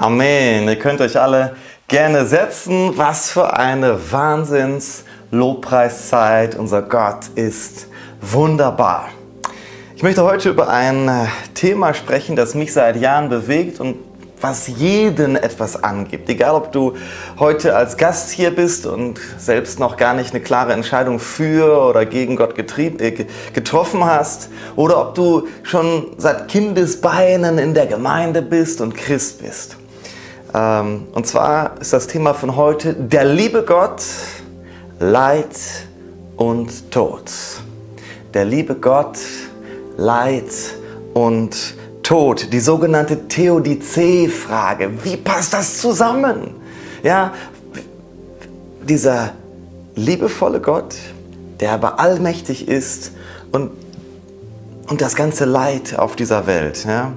Amen. Ihr könnt euch alle gerne setzen. Was für eine Wahnsinns-Lobpreiszeit. Unser Gott ist wunderbar. Ich möchte heute über ein äh, Thema sprechen, das mich seit Jahren bewegt und was jeden etwas angibt. Egal, ob du heute als Gast hier bist und selbst noch gar nicht eine klare Entscheidung für oder gegen Gott äh, getroffen hast, oder ob du schon seit Kindesbeinen in der Gemeinde bist und Christ bist. Ähm, und zwar ist das Thema von heute der liebe Gott, Leid und Tod. Der liebe Gott, Leid und Tod. Die sogenannte Theodizee-Frage. Wie passt das zusammen? Ja, dieser liebevolle Gott, der aber allmächtig ist und, und das ganze Leid auf dieser Welt. Ja,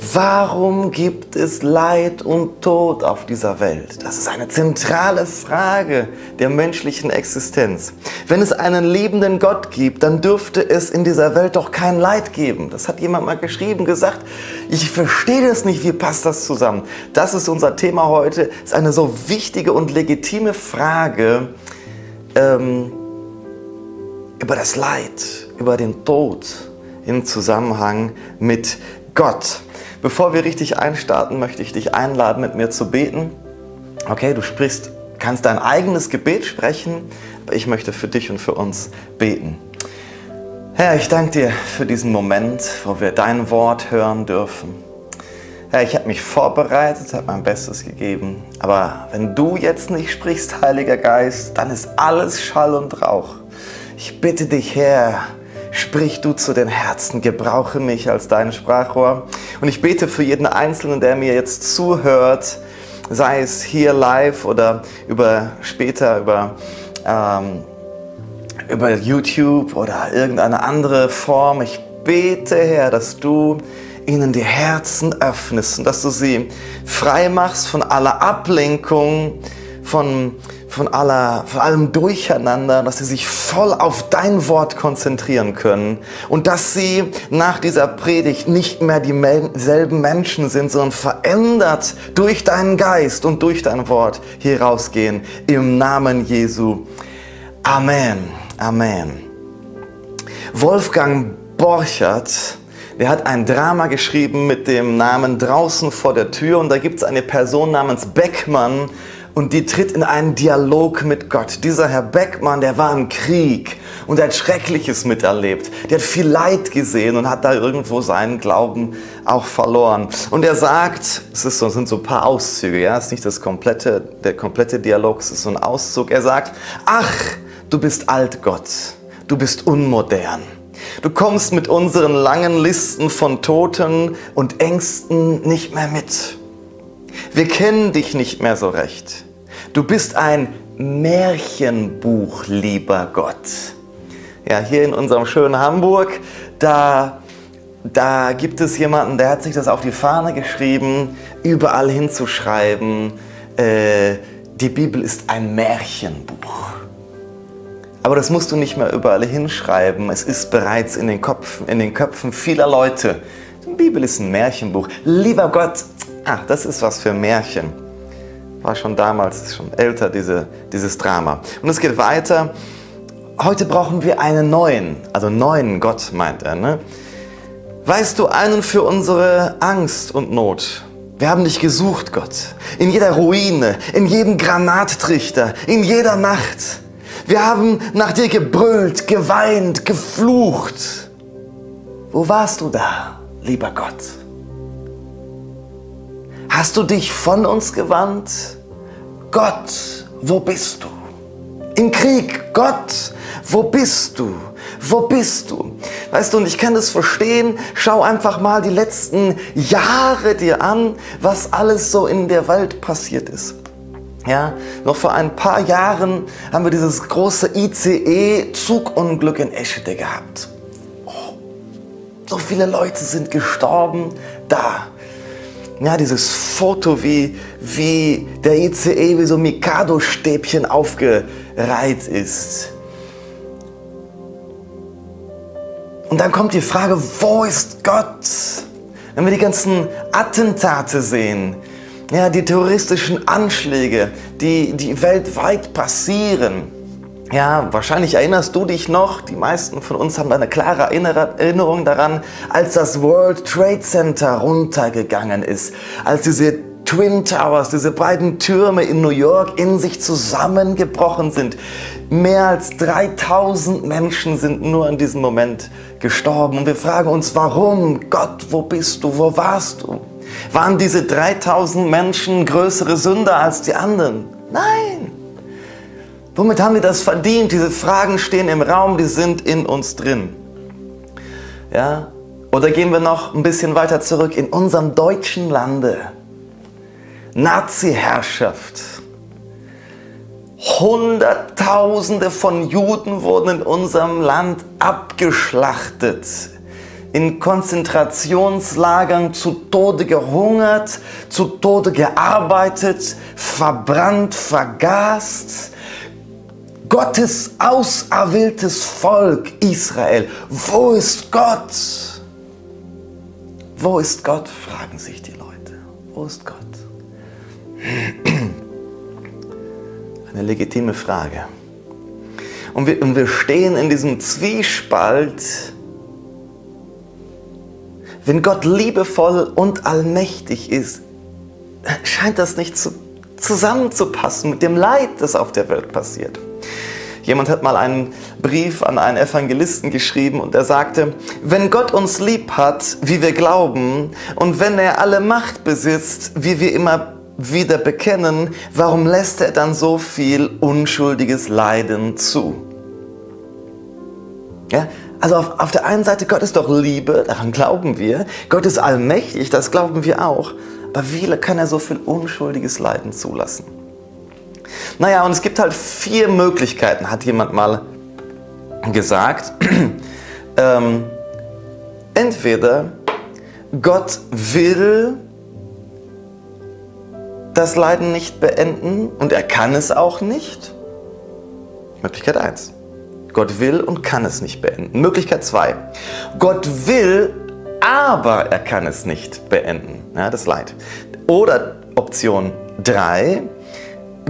Warum gibt es Leid und Tod auf dieser Welt? Das ist eine zentrale Frage der menschlichen Existenz. Wenn es einen liebenden Gott gibt, dann dürfte es in dieser Welt doch kein Leid geben. Das hat jemand mal geschrieben, gesagt. Ich verstehe das nicht, wie passt das zusammen? Das ist unser Thema heute. Das ist eine so wichtige und legitime Frage ähm, über das Leid, über den Tod im Zusammenhang mit Gott. Bevor wir richtig einstarten, möchte ich dich einladen, mit mir zu beten. Okay, du sprichst, kannst dein eigenes Gebet sprechen, aber ich möchte für dich und für uns beten. Herr, ich danke dir für diesen Moment, wo wir dein Wort hören dürfen. Herr, ich habe mich vorbereitet, habe mein Bestes gegeben. Aber wenn du jetzt nicht sprichst, Heiliger Geist, dann ist alles Schall und Rauch. Ich bitte dich, Herr, Sprich du zu den Herzen, gebrauche mich als dein Sprachrohr. Und ich bete für jeden Einzelnen, der mir jetzt zuhört, sei es hier live oder über später über, ähm, über YouTube oder irgendeine andere Form. Ich bete, Herr, dass du ihnen die Herzen öffnest und dass du sie frei machst von aller Ablenkung, von von, aller, von allem Durcheinander, dass sie sich voll auf dein Wort konzentrieren können und dass sie nach dieser Predigt nicht mehr dieselben Menschen sind, sondern verändert durch deinen Geist und durch dein Wort hier rausgehen. Im Namen Jesu. Amen. Amen. Wolfgang Borchert, der hat ein Drama geschrieben mit dem Namen Draußen vor der Tür und da gibt es eine Person namens Beckmann, und die tritt in einen Dialog mit Gott. Dieser Herr Beckmann, der war im Krieg und hat Schreckliches miterlebt. Der hat viel Leid gesehen und hat da irgendwo seinen Glauben auch verloren. Und er sagt, es ist so, sind so ein paar Auszüge, ja, es ist nicht das komplette, der komplette Dialog, es ist so ein Auszug. Er sagt, ach, du bist alt Gott, du bist unmodern. Du kommst mit unseren langen Listen von Toten und Ängsten nicht mehr mit. Wir kennen dich nicht mehr so recht. Du bist ein Märchenbuch, lieber Gott. Ja, hier in unserem schönen Hamburg, da, da gibt es jemanden, der hat sich das auf die Fahne geschrieben, überall hinzuschreiben, äh, die Bibel ist ein Märchenbuch. Aber das musst du nicht mehr überall hinschreiben. Es ist bereits in den Köpfen, in den Köpfen vieler Leute. Die Bibel ist ein Märchenbuch. Lieber Gott, ach, das ist was für Märchen war schon damals, schon älter, diese, dieses Drama. Und es geht weiter. Heute brauchen wir einen neuen, also neuen Gott, meint er. Ne? Weißt du, einen für unsere Angst und Not. Wir haben dich gesucht, Gott. In jeder Ruine, in jedem Granattrichter, in jeder Nacht. Wir haben nach dir gebrüllt, geweint, geflucht. Wo warst du da, lieber Gott? Hast du dich von uns gewandt? Gott, wo bist du? Im Krieg, Gott, wo bist du? Wo bist du? Weißt du, und ich kann das verstehen. Schau einfach mal die letzten Jahre dir an, was alles so in der Welt passiert ist. Ja, noch vor ein paar Jahren haben wir dieses große ICE-Zugunglück in Eschede gehabt. Oh, so viele Leute sind gestorben da ja, dieses Foto, wie, wie der ICE wie so Mikado-Stäbchen aufgereiht ist. Und dann kommt die Frage, wo ist Gott? Wenn wir die ganzen Attentate sehen, ja, die terroristischen Anschläge, die, die weltweit passieren. Ja, wahrscheinlich erinnerst du dich noch, die meisten von uns haben eine klare Erinnerung daran, als das World Trade Center runtergegangen ist, als diese Twin Towers, diese beiden Türme in New York in sich zusammengebrochen sind. Mehr als 3000 Menschen sind nur in diesem Moment gestorben. Und wir fragen uns, warum? Gott, wo bist du? Wo warst du? Waren diese 3000 Menschen größere Sünder als die anderen? Nein. Womit haben wir das verdient? Diese Fragen stehen im Raum, die sind in uns drin. Ja? Oder gehen wir noch ein bisschen weiter zurück in unserem deutschen Lande. Nazi-Herrschaft. Hunderttausende von Juden wurden in unserem Land abgeschlachtet, in Konzentrationslagern zu Tode gehungert, zu Tode gearbeitet, verbrannt, vergast. Gottes auserwähltes Volk Israel, wo ist Gott? Wo ist Gott, fragen sich die Leute. Wo ist Gott? Eine legitime Frage. Und wir, und wir stehen in diesem Zwiespalt, wenn Gott liebevoll und allmächtig ist, scheint das nicht zu, zusammenzupassen mit dem Leid, das auf der Welt passiert. Jemand hat mal einen Brief an einen Evangelisten geschrieben und er sagte, wenn Gott uns lieb hat, wie wir glauben, und wenn er alle Macht besitzt, wie wir immer wieder bekennen, warum lässt er dann so viel unschuldiges Leiden zu? Ja, also auf, auf der einen Seite, Gott ist doch Liebe, daran glauben wir. Gott ist allmächtig, das glauben wir auch. Aber wie kann er so viel unschuldiges Leiden zulassen? Naja, und es gibt halt vier Möglichkeiten, hat jemand mal gesagt. ähm, entweder Gott will das Leiden nicht beenden und er kann es auch nicht. Möglichkeit 1. Gott will und kann es nicht beenden. Möglichkeit 2. Gott will, aber er kann es nicht beenden. Ja, das Leid. Oder Option 3.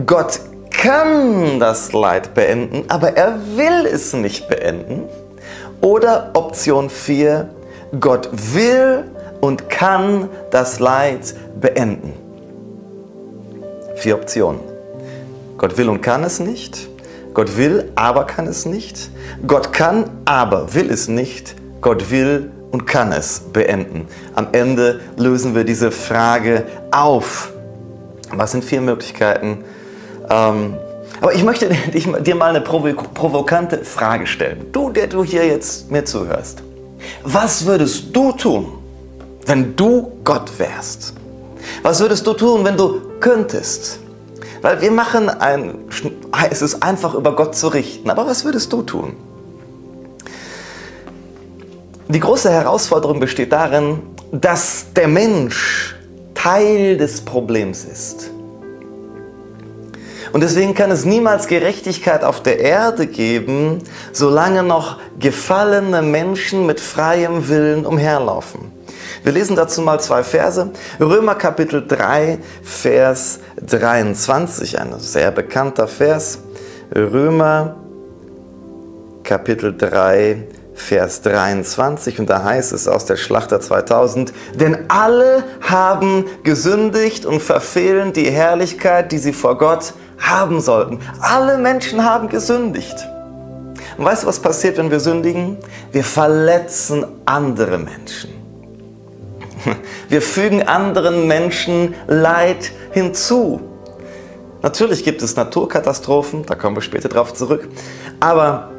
Gott kann das Leid beenden, aber er will es nicht beenden. Oder Option 4. Gott will und kann das Leid beenden. Vier Optionen. Gott will und kann es nicht. Gott will, aber kann es nicht. Gott kann, aber will es nicht. Gott will und kann es beenden. Am Ende lösen wir diese Frage auf. Was sind vier Möglichkeiten? Ähm, aber ich möchte dir mal eine provokante Frage stellen. Du, der du hier jetzt mir zuhörst. Was würdest du tun, wenn du Gott wärst? Was würdest du tun, wenn du könntest? Weil wir machen ein, es ist einfach über Gott zu richten. Aber was würdest du tun? Die große Herausforderung besteht darin, dass der Mensch Teil des Problems ist. Und deswegen kann es niemals Gerechtigkeit auf der Erde geben, solange noch gefallene Menschen mit freiem Willen umherlaufen. Wir lesen dazu mal zwei Verse. Römer Kapitel 3, Vers 23, ein sehr bekannter Vers. Römer Kapitel 3, Vers 23 und da heißt es aus der Schlachter 2000, denn alle haben gesündigt und verfehlen die Herrlichkeit, die sie vor Gott haben sollten. Alle Menschen haben gesündigt. Und weißt du, was passiert, wenn wir sündigen? Wir verletzen andere Menschen. Wir fügen anderen Menschen Leid hinzu. Natürlich gibt es Naturkatastrophen, da kommen wir später drauf zurück. Aber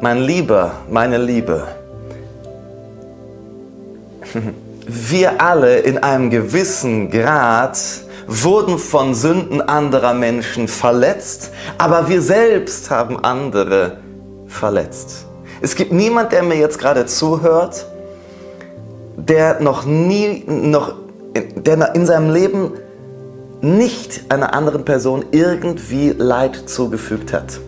mein Lieber, meine Liebe, wir alle in einem gewissen Grad wurden von Sünden anderer Menschen verletzt, aber wir selbst haben andere verletzt. Es gibt niemand, der mir jetzt gerade zuhört, der noch nie, noch, der in seinem Leben nicht einer anderen Person irgendwie Leid zugefügt hat.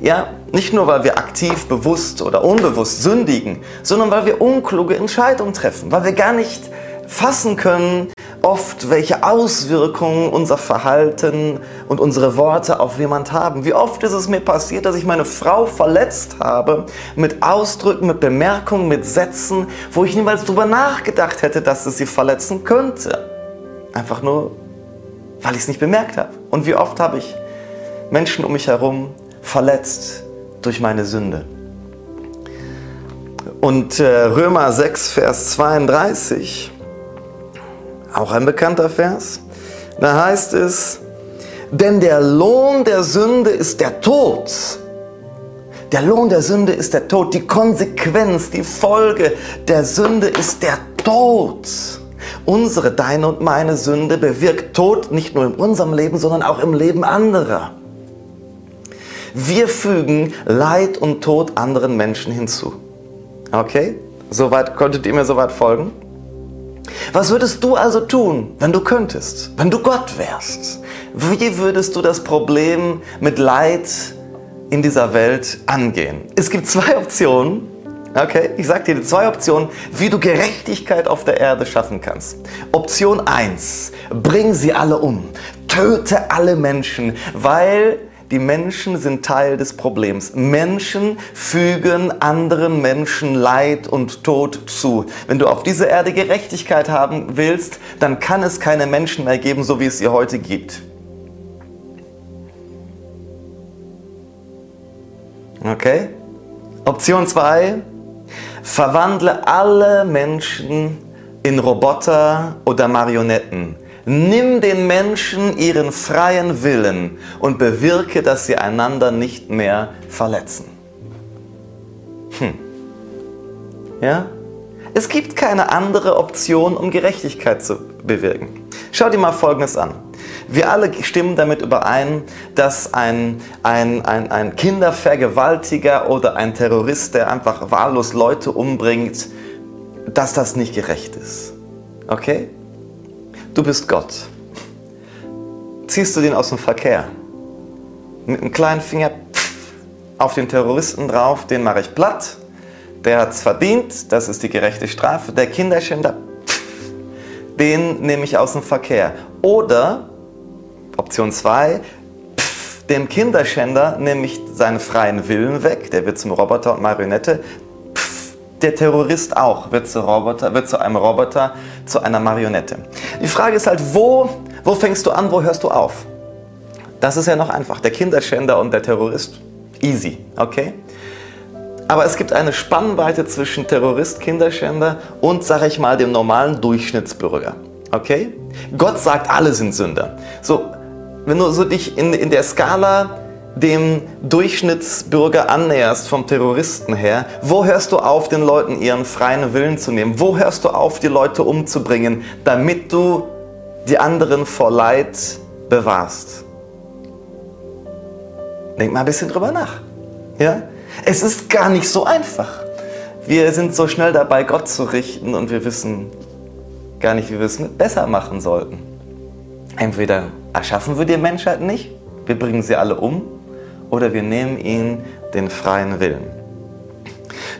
Ja, nicht nur, weil wir aktiv, bewusst oder unbewusst sündigen, sondern weil wir unkluge Entscheidungen treffen, weil wir gar nicht fassen können, oft, welche Auswirkungen unser Verhalten und unsere Worte auf jemand haben. Wie oft ist es mir passiert, dass ich meine Frau verletzt habe mit Ausdrücken, mit Bemerkungen, mit Sätzen, wo ich niemals darüber nachgedacht hätte, dass es sie verletzen könnte. Einfach nur, weil ich es nicht bemerkt habe. Und wie oft habe ich Menschen um mich herum verletzt durch meine Sünde. Und äh, Römer 6, Vers 32, auch ein bekannter Vers, da heißt es, denn der Lohn der Sünde ist der Tod. Der Lohn der Sünde ist der Tod. Die Konsequenz, die Folge der Sünde ist der Tod. Unsere, deine und meine Sünde bewirkt Tod nicht nur in unserem Leben, sondern auch im Leben anderer. Wir fügen Leid und Tod anderen Menschen hinzu. Okay? Soweit konntet ihr mir soweit folgen? Was würdest du also tun, wenn du könntest, wenn du Gott wärst? Wie würdest du das Problem mit Leid in dieser Welt angehen? Es gibt zwei Optionen. Okay, ich sage dir zwei Optionen, wie du Gerechtigkeit auf der Erde schaffen kannst. Option 1, bring sie alle um. Töte alle Menschen, weil die Menschen sind Teil des Problems. Menschen fügen anderen Menschen Leid und Tod zu. Wenn du auf dieser Erde Gerechtigkeit haben willst, dann kann es keine Menschen mehr geben, so wie es sie heute gibt. Okay? Option 2. Verwandle alle Menschen in Roboter oder Marionetten. Nimm den Menschen ihren freien Willen und bewirke, dass sie einander nicht mehr verletzen. Hm. Ja? Es gibt keine andere Option, um Gerechtigkeit zu bewirken. Schau dir mal Folgendes an. Wir alle stimmen damit überein, dass ein, ein, ein, ein Kindervergewaltiger oder ein Terrorist, der einfach wahllos Leute umbringt, dass das nicht gerecht ist. Okay? Du bist Gott. Ziehst du den aus dem Verkehr. Mit einem kleinen Finger auf den Terroristen drauf, den mache ich platt. Der hat es verdient, das ist die gerechte Strafe. Der Kinderschänder, den nehme ich aus dem Verkehr. Oder, Option 2, dem Kinderschänder nehme ich seinen freien Willen weg, der wird zum Roboter und Marionette, der Terrorist auch wird zu, Roboter, wird zu einem Roboter, zu einer Marionette. Die Frage ist halt, wo, wo fängst du an, wo hörst du auf? Das ist ja noch einfach. Der Kinderschänder und der Terrorist, easy, okay? Aber es gibt eine Spannweite zwischen Terrorist, Kinderschänder und, sag ich mal, dem normalen Durchschnittsbürger. Okay? Gott sagt, alle sind Sünder. So, wenn du so dich in, in der Skala dem Durchschnittsbürger annäherst vom Terroristen her, wo hörst du auf, den Leuten ihren freien Willen zu nehmen? Wo hörst du auf, die Leute umzubringen, damit du die anderen vor Leid bewahrst? Denk mal ein bisschen drüber nach. Ja? Es ist gar nicht so einfach. Wir sind so schnell dabei, Gott zu richten und wir wissen gar nicht, wie wir es besser machen sollten. Entweder erschaffen wir die Menschheit nicht, wir bringen sie alle um, oder wir nehmen ihnen den freien Willen.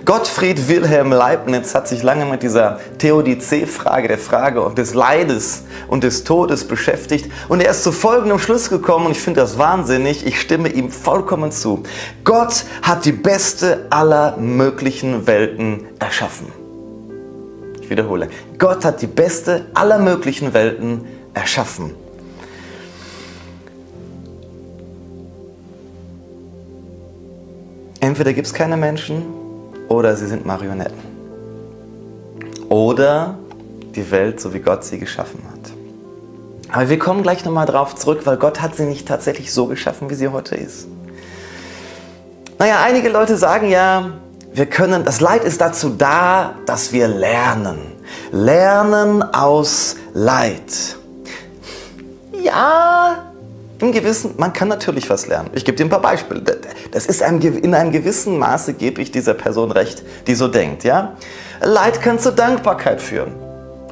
Gottfried Wilhelm Leibniz hat sich lange mit dieser Theodizee-Frage, der Frage des Leides und des Todes beschäftigt und er ist zu folgendem Schluss gekommen und ich finde das wahnsinnig, ich stimme ihm vollkommen zu. Gott hat die beste aller möglichen Welten erschaffen. Ich wiederhole, Gott hat die beste aller möglichen Welten erschaffen. Entweder gibt es keine Menschen oder sie sind Marionetten. Oder die Welt, so wie Gott sie geschaffen hat. Aber wir kommen gleich nochmal drauf zurück, weil Gott hat sie nicht tatsächlich so geschaffen, wie sie heute ist. Naja, einige Leute sagen ja, wir können, das Leid ist dazu da, dass wir lernen. Lernen aus Leid. Ja, im gewissen, man kann natürlich was lernen. Ich gebe dir ein paar Beispiele. Das ist ein, in einem gewissen Maße gebe ich dieser Person recht, die so denkt. Ja? Leid kann zur Dankbarkeit führen.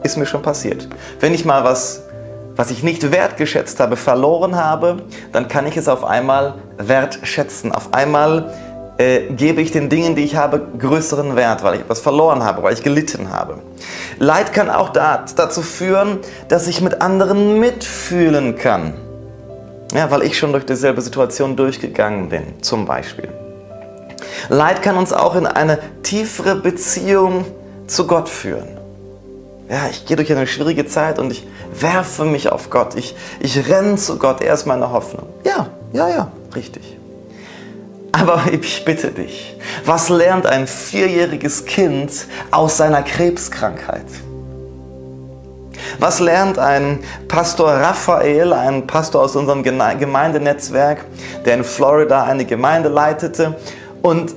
Ist mir schon passiert. Wenn ich mal was, was ich nicht wertgeschätzt habe, verloren habe, dann kann ich es auf einmal wertschätzen. Auf einmal äh, gebe ich den Dingen, die ich habe, größeren Wert, weil ich etwas verloren habe, weil ich gelitten habe. Leid kann auch dazu führen, dass ich mit anderen mitfühlen kann. Ja, weil ich schon durch dieselbe Situation durchgegangen bin, zum Beispiel. Leid kann uns auch in eine tiefere Beziehung zu Gott führen. Ja, ich gehe durch eine schwierige Zeit und ich werfe mich auf Gott. Ich, ich renne zu Gott. Er ist meine Hoffnung. Ja, ja, ja, richtig. Aber ich bitte dich, was lernt ein vierjähriges Kind aus seiner Krebskrankheit? Was lernt ein Pastor Raphael, ein Pastor aus unserem Gemeindenetzwerk, der in Florida eine Gemeinde leitete und,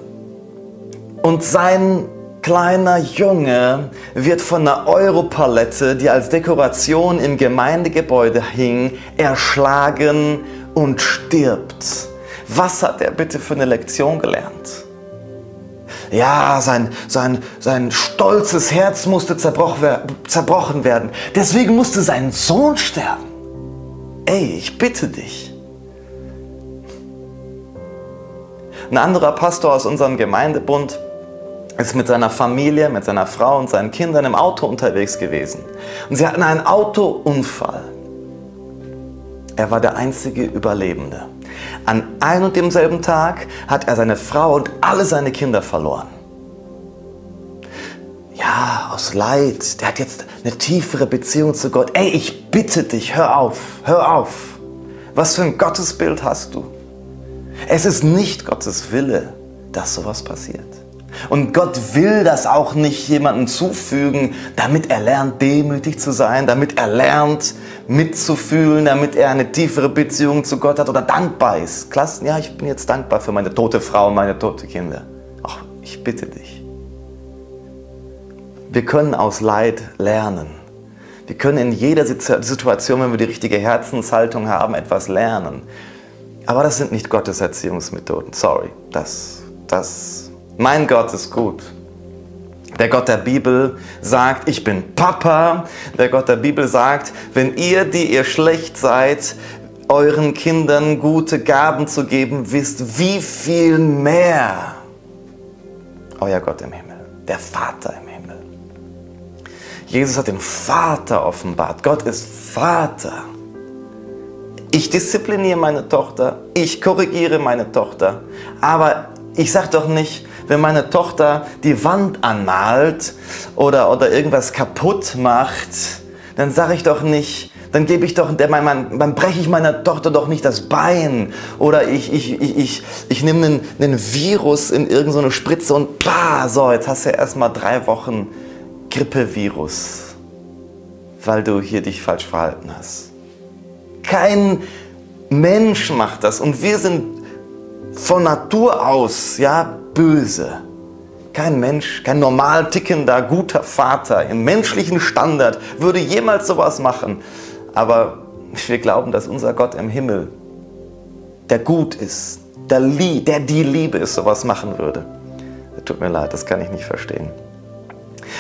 und sein kleiner Junge wird von einer Europalette, die als Dekoration im Gemeindegebäude hing, erschlagen und stirbt. Was hat er bitte für eine Lektion gelernt? Ja, sein, sein, sein stolzes Herz musste zerbrochen werden. Deswegen musste sein Sohn sterben. Ey, ich bitte dich. Ein anderer Pastor aus unserem Gemeindebund ist mit seiner Familie, mit seiner Frau und seinen Kindern im Auto unterwegs gewesen. Und sie hatten einen Autounfall. Er war der einzige Überlebende. An einem und demselben Tag hat er seine Frau und alle seine Kinder verloren. Ja, aus Leid. Der hat jetzt eine tiefere Beziehung zu Gott. Ey, ich bitte dich, hör auf, hör auf. Was für ein Gottesbild hast du? Es ist nicht Gottes Wille, dass sowas passiert. Und Gott will das auch nicht jemandem zufügen, damit er lernt, demütig zu sein, damit er lernt, mitzufühlen, damit er eine tiefere Beziehung zu Gott hat oder dankbar ist. Klasse, ja, ich bin jetzt dankbar für meine tote Frau und meine tote Kinder. Ach, ich bitte dich. Wir können aus Leid lernen. Wir können in jeder Situation, wenn wir die richtige Herzenshaltung haben, etwas lernen. Aber das sind nicht Gottes Erziehungsmethoden. Sorry, das, das mein Gott ist gut. Der Gott der Bibel sagt, ich bin Papa. Der Gott der Bibel sagt, wenn ihr, die ihr schlecht seid, euren Kindern gute Gaben zu geben wisst, wie viel mehr euer Gott im Himmel, der Vater im Himmel. Jesus hat den Vater offenbart. Gott ist Vater. Ich diszipliniere meine Tochter, ich korrigiere meine Tochter, aber ich sage doch nicht, wenn meine Tochter die Wand anmalt oder, oder irgendwas kaputt macht, dann sage ich doch nicht, dann gebe ich doch, dann, dann breche ich meiner Tochter doch nicht das Bein oder ich, ich, ich, ich, ich nehme einen, einen Virus in irgendeine Spritze und bah, so, jetzt hast du ja erstmal drei Wochen Grippevirus, weil du hier dich falsch verhalten hast. Kein Mensch macht das und wir sind von Natur aus, ja, böse. Kein Mensch, kein normal tickender, guter Vater im menschlichen Standard würde jemals sowas machen. Aber wir glauben, dass unser Gott im Himmel, der gut ist, der, der die Liebe ist, sowas machen würde. Tut mir leid, das kann ich nicht verstehen.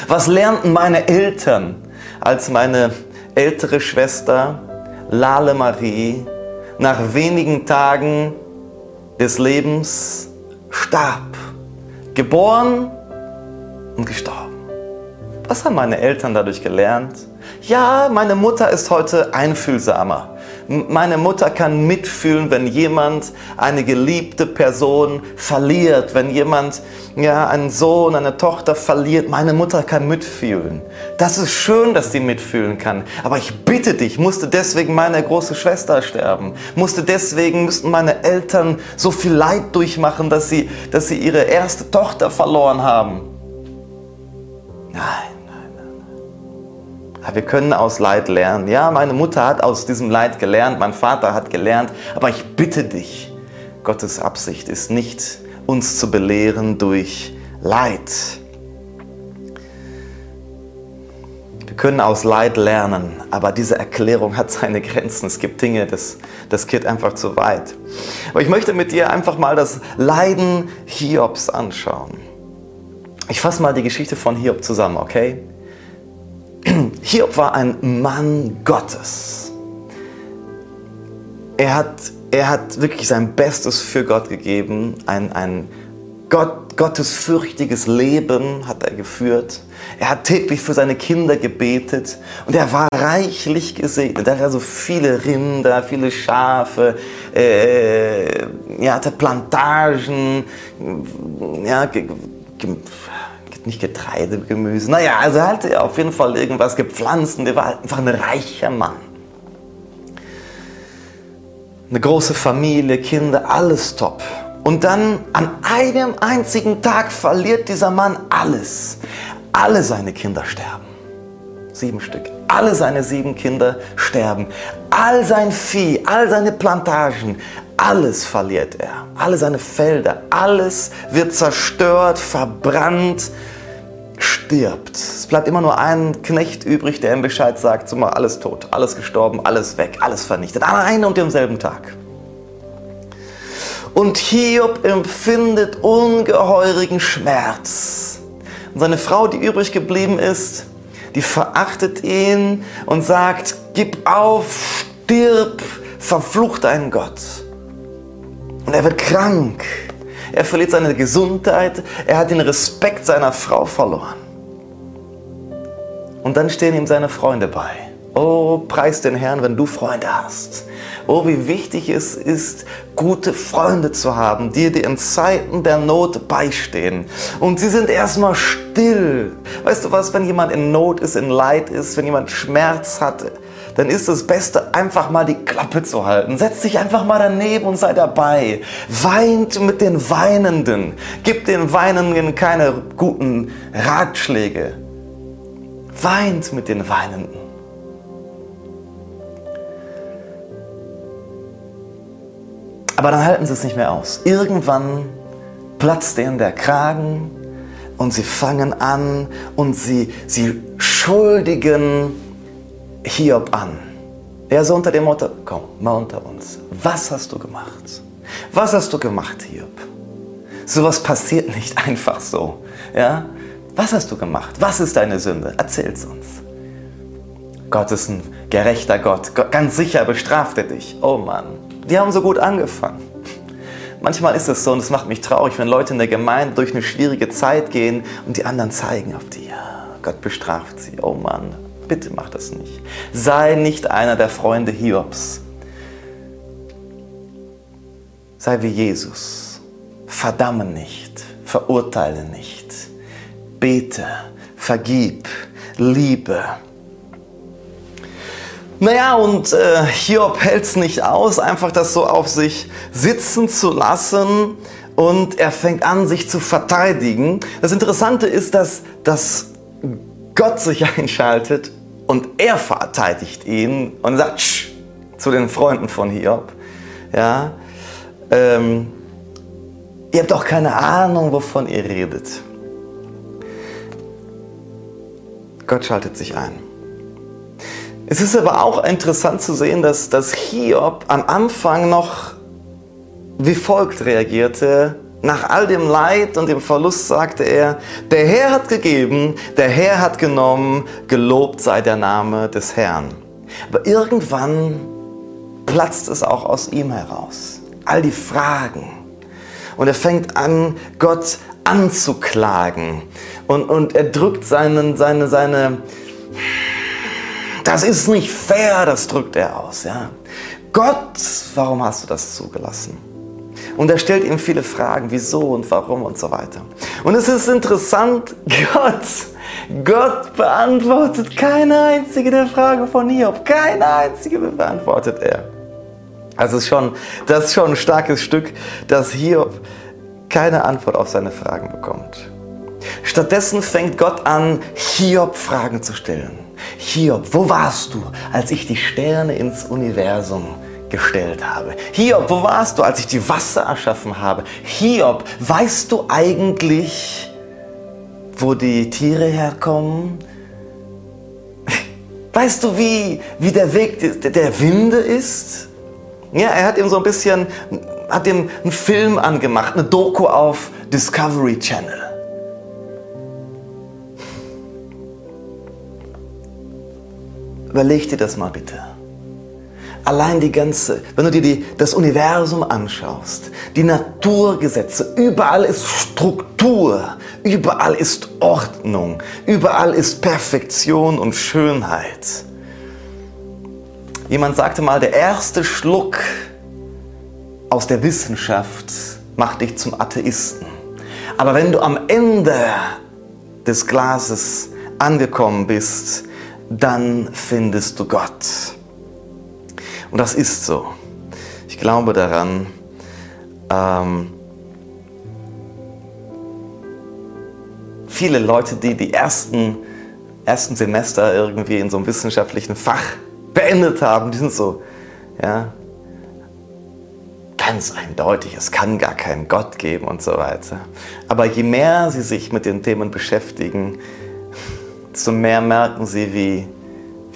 Was lernten meine Eltern, als meine ältere Schwester Lale Marie nach wenigen Tagen des Lebens starb? Geboren und gestorben. Was haben meine Eltern dadurch gelernt? Ja, meine Mutter ist heute einfühlsamer. Meine Mutter kann mitfühlen, wenn jemand eine geliebte Person verliert, wenn jemand ja, einen Sohn, eine Tochter verliert. Meine Mutter kann mitfühlen. Das ist schön, dass sie mitfühlen kann. Aber ich bitte dich, musste deswegen meine große Schwester sterben? Musste deswegen, müssten meine Eltern so viel Leid durchmachen, dass sie, dass sie ihre erste Tochter verloren haben? Nein. Wir können aus Leid lernen. Ja, meine Mutter hat aus diesem Leid gelernt, mein Vater hat gelernt, aber ich bitte dich, Gottes Absicht ist nicht, uns zu belehren durch Leid. Wir können aus Leid lernen, aber diese Erklärung hat seine Grenzen. Es gibt Dinge, das, das geht einfach zu weit. Aber ich möchte mit dir einfach mal das Leiden Hiobs anschauen. Ich fasse mal die Geschichte von Hiob zusammen, okay? Hiob war ein Mann Gottes. Er hat, er hat wirklich sein Bestes für Gott gegeben, ein, ein Gott, gottesfürchtiges Leben hat er geführt. Er hat täglich für seine Kinder gebetet und er war reichlich gesegnet. Er hatte also viele Rinder, viele Schafe, äh, er hatte Plantagen, ja, nicht Getreide, Gemüse. Naja, also er hatte auf jeden Fall irgendwas gepflanzt und er war einfach ein reicher Mann. Eine große Familie, Kinder, alles top. Und dann an einem einzigen Tag verliert dieser Mann alles. Alle seine Kinder sterben. Sieben Stück. Alle seine sieben Kinder sterben. All sein Vieh, all seine Plantagen, alles verliert er. Alle seine Felder, alles wird zerstört, verbrannt, stirbt. Es bleibt immer nur ein Knecht übrig, der ihm Bescheid sagt, so mal alles tot, alles gestorben, alles weg, alles vernichtet. An einem und demselben Tag. Und Hiob empfindet ungeheurigen Schmerz. Und seine Frau, die übrig geblieben ist, die verachtet ihn und sagt, gib auf, stirb, verflucht deinen Gott. Und er wird krank. Er verliert seine Gesundheit. Er hat den Respekt seiner Frau verloren. Und dann stehen ihm seine Freunde bei. Oh, preis den Herrn, wenn du Freunde hast. Oh, wie wichtig es ist, gute Freunde zu haben, die dir in Zeiten der Not beistehen. Und sie sind erstmal still. Weißt du was, wenn jemand in Not ist, in Leid ist, wenn jemand Schmerz hat, dann ist das Beste, einfach mal die Klappe zu halten. Setz dich einfach mal daneben und sei dabei. Weint mit den Weinenden. Gib den Weinenden keine guten Ratschläge. Weint mit den Weinenden. Aber dann halten sie es nicht mehr aus. Irgendwann platzt ihnen der Kragen und sie fangen an und sie, sie schuldigen Hiob an. Er so unter dem Motto, komm, mal unter uns. Was hast du gemacht? Was hast du gemacht, Hiob? Sowas passiert nicht einfach so. Ja? Was hast du gemacht? Was ist deine Sünde? Erzähl's uns. Gott ist ein gerechter Gott. Ganz sicher bestraft er dich. Oh Mann, die haben so gut angefangen. Manchmal ist es so und es macht mich traurig, wenn Leute in der Gemeinde durch eine schwierige Zeit gehen und die anderen zeigen auf die. Ja, Gott bestraft sie. Oh Mann, bitte mach das nicht. Sei nicht einer der Freunde Hiobs. Sei wie Jesus. Verdamme nicht, verurteile nicht. Bete, vergib, liebe. Naja, und äh, Hiob hält es nicht aus, einfach das so auf sich sitzen zu lassen und er fängt an, sich zu verteidigen. Das Interessante ist, dass, dass Gott sich einschaltet und er verteidigt ihn und sagt Sch! zu den Freunden von Hiob. Ja, ähm, ihr habt doch keine Ahnung, wovon ihr redet. Gott schaltet sich ein. Es ist aber auch interessant zu sehen, dass, dass Hiob am Anfang noch wie folgt reagierte. Nach all dem Leid und dem Verlust sagte er, der Herr hat gegeben, der Herr hat genommen, gelobt sei der Name des Herrn. Aber irgendwann platzt es auch aus ihm heraus. All die Fragen. Und er fängt an, Gott anzuklagen. Und, und er drückt seinen, seine, seine, das ist nicht fair, das drückt er aus. Ja. Gott, warum hast du das zugelassen? Und er stellt ihm viele Fragen, wieso und warum und so weiter. Und es ist interessant, Gott, Gott beantwortet keine einzige der Fragen von Hiob. Keine einzige beantwortet er. Also schon, das ist schon ein starkes Stück, dass Hiob keine Antwort auf seine Fragen bekommt. Stattdessen fängt Gott an, Hiob Fragen zu stellen. Hiob, wo warst du, als ich die Sterne ins Universum gestellt habe? Hiob, wo warst du, als ich die Wasser erschaffen habe? Hiob, weißt du eigentlich, wo die Tiere herkommen? Weißt du, wie, wie der Weg der Winde ist? Ja, er hat ihm so ein bisschen, hat ihm einen Film angemacht, eine Doku auf Discovery Channel. Überleg dir das mal bitte. Allein die ganze, wenn du dir die, das Universum anschaust, die Naturgesetze, überall ist Struktur, überall ist Ordnung, überall ist Perfektion und Schönheit. Jemand sagte mal, der erste Schluck aus der Wissenschaft macht dich zum Atheisten. Aber wenn du am Ende des Glases angekommen bist, dann findest du Gott. Und das ist so. Ich glaube daran. Ähm, viele Leute, die die ersten, ersten Semester irgendwie in so einem wissenschaftlichen Fach beendet haben, die sind so, ja, ganz eindeutig, es kann gar keinen Gott geben und so weiter. Aber je mehr sie sich mit den Themen beschäftigen, desto mehr merken sie, wie,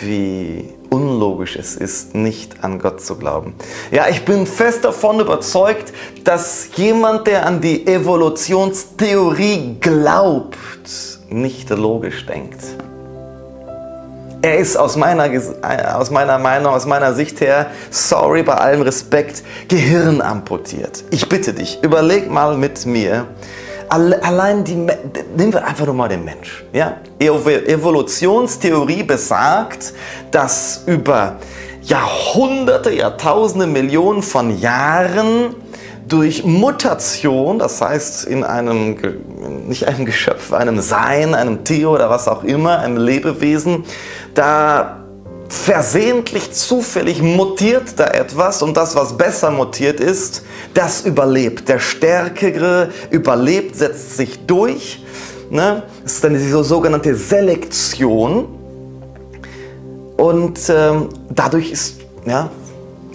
wie unlogisch es ist, nicht an Gott zu glauben. Ja, ich bin fest davon überzeugt, dass jemand, der an die Evolutionstheorie glaubt, nicht logisch denkt. Er ist aus meiner, aus meiner Meinung, aus meiner Sicht her, sorry, bei allem Respekt, Gehirn amputiert. Ich bitte dich, überleg mal mit mir, allein die, nehmen wir einfach nur mal den Mensch. Ja? Evolutionstheorie besagt, dass über Jahrhunderte, Jahrtausende, Millionen von Jahren durch Mutation, das heißt in einem, nicht einem Geschöpf, einem Sein, einem Tier oder was auch immer, einem Lebewesen, da versehentlich, zufällig mutiert da etwas und das, was besser mutiert ist, das überlebt. Der Stärkere überlebt, setzt sich durch. Ne? Das ist dann diese sogenannte Selektion. Und ähm, dadurch ist ja,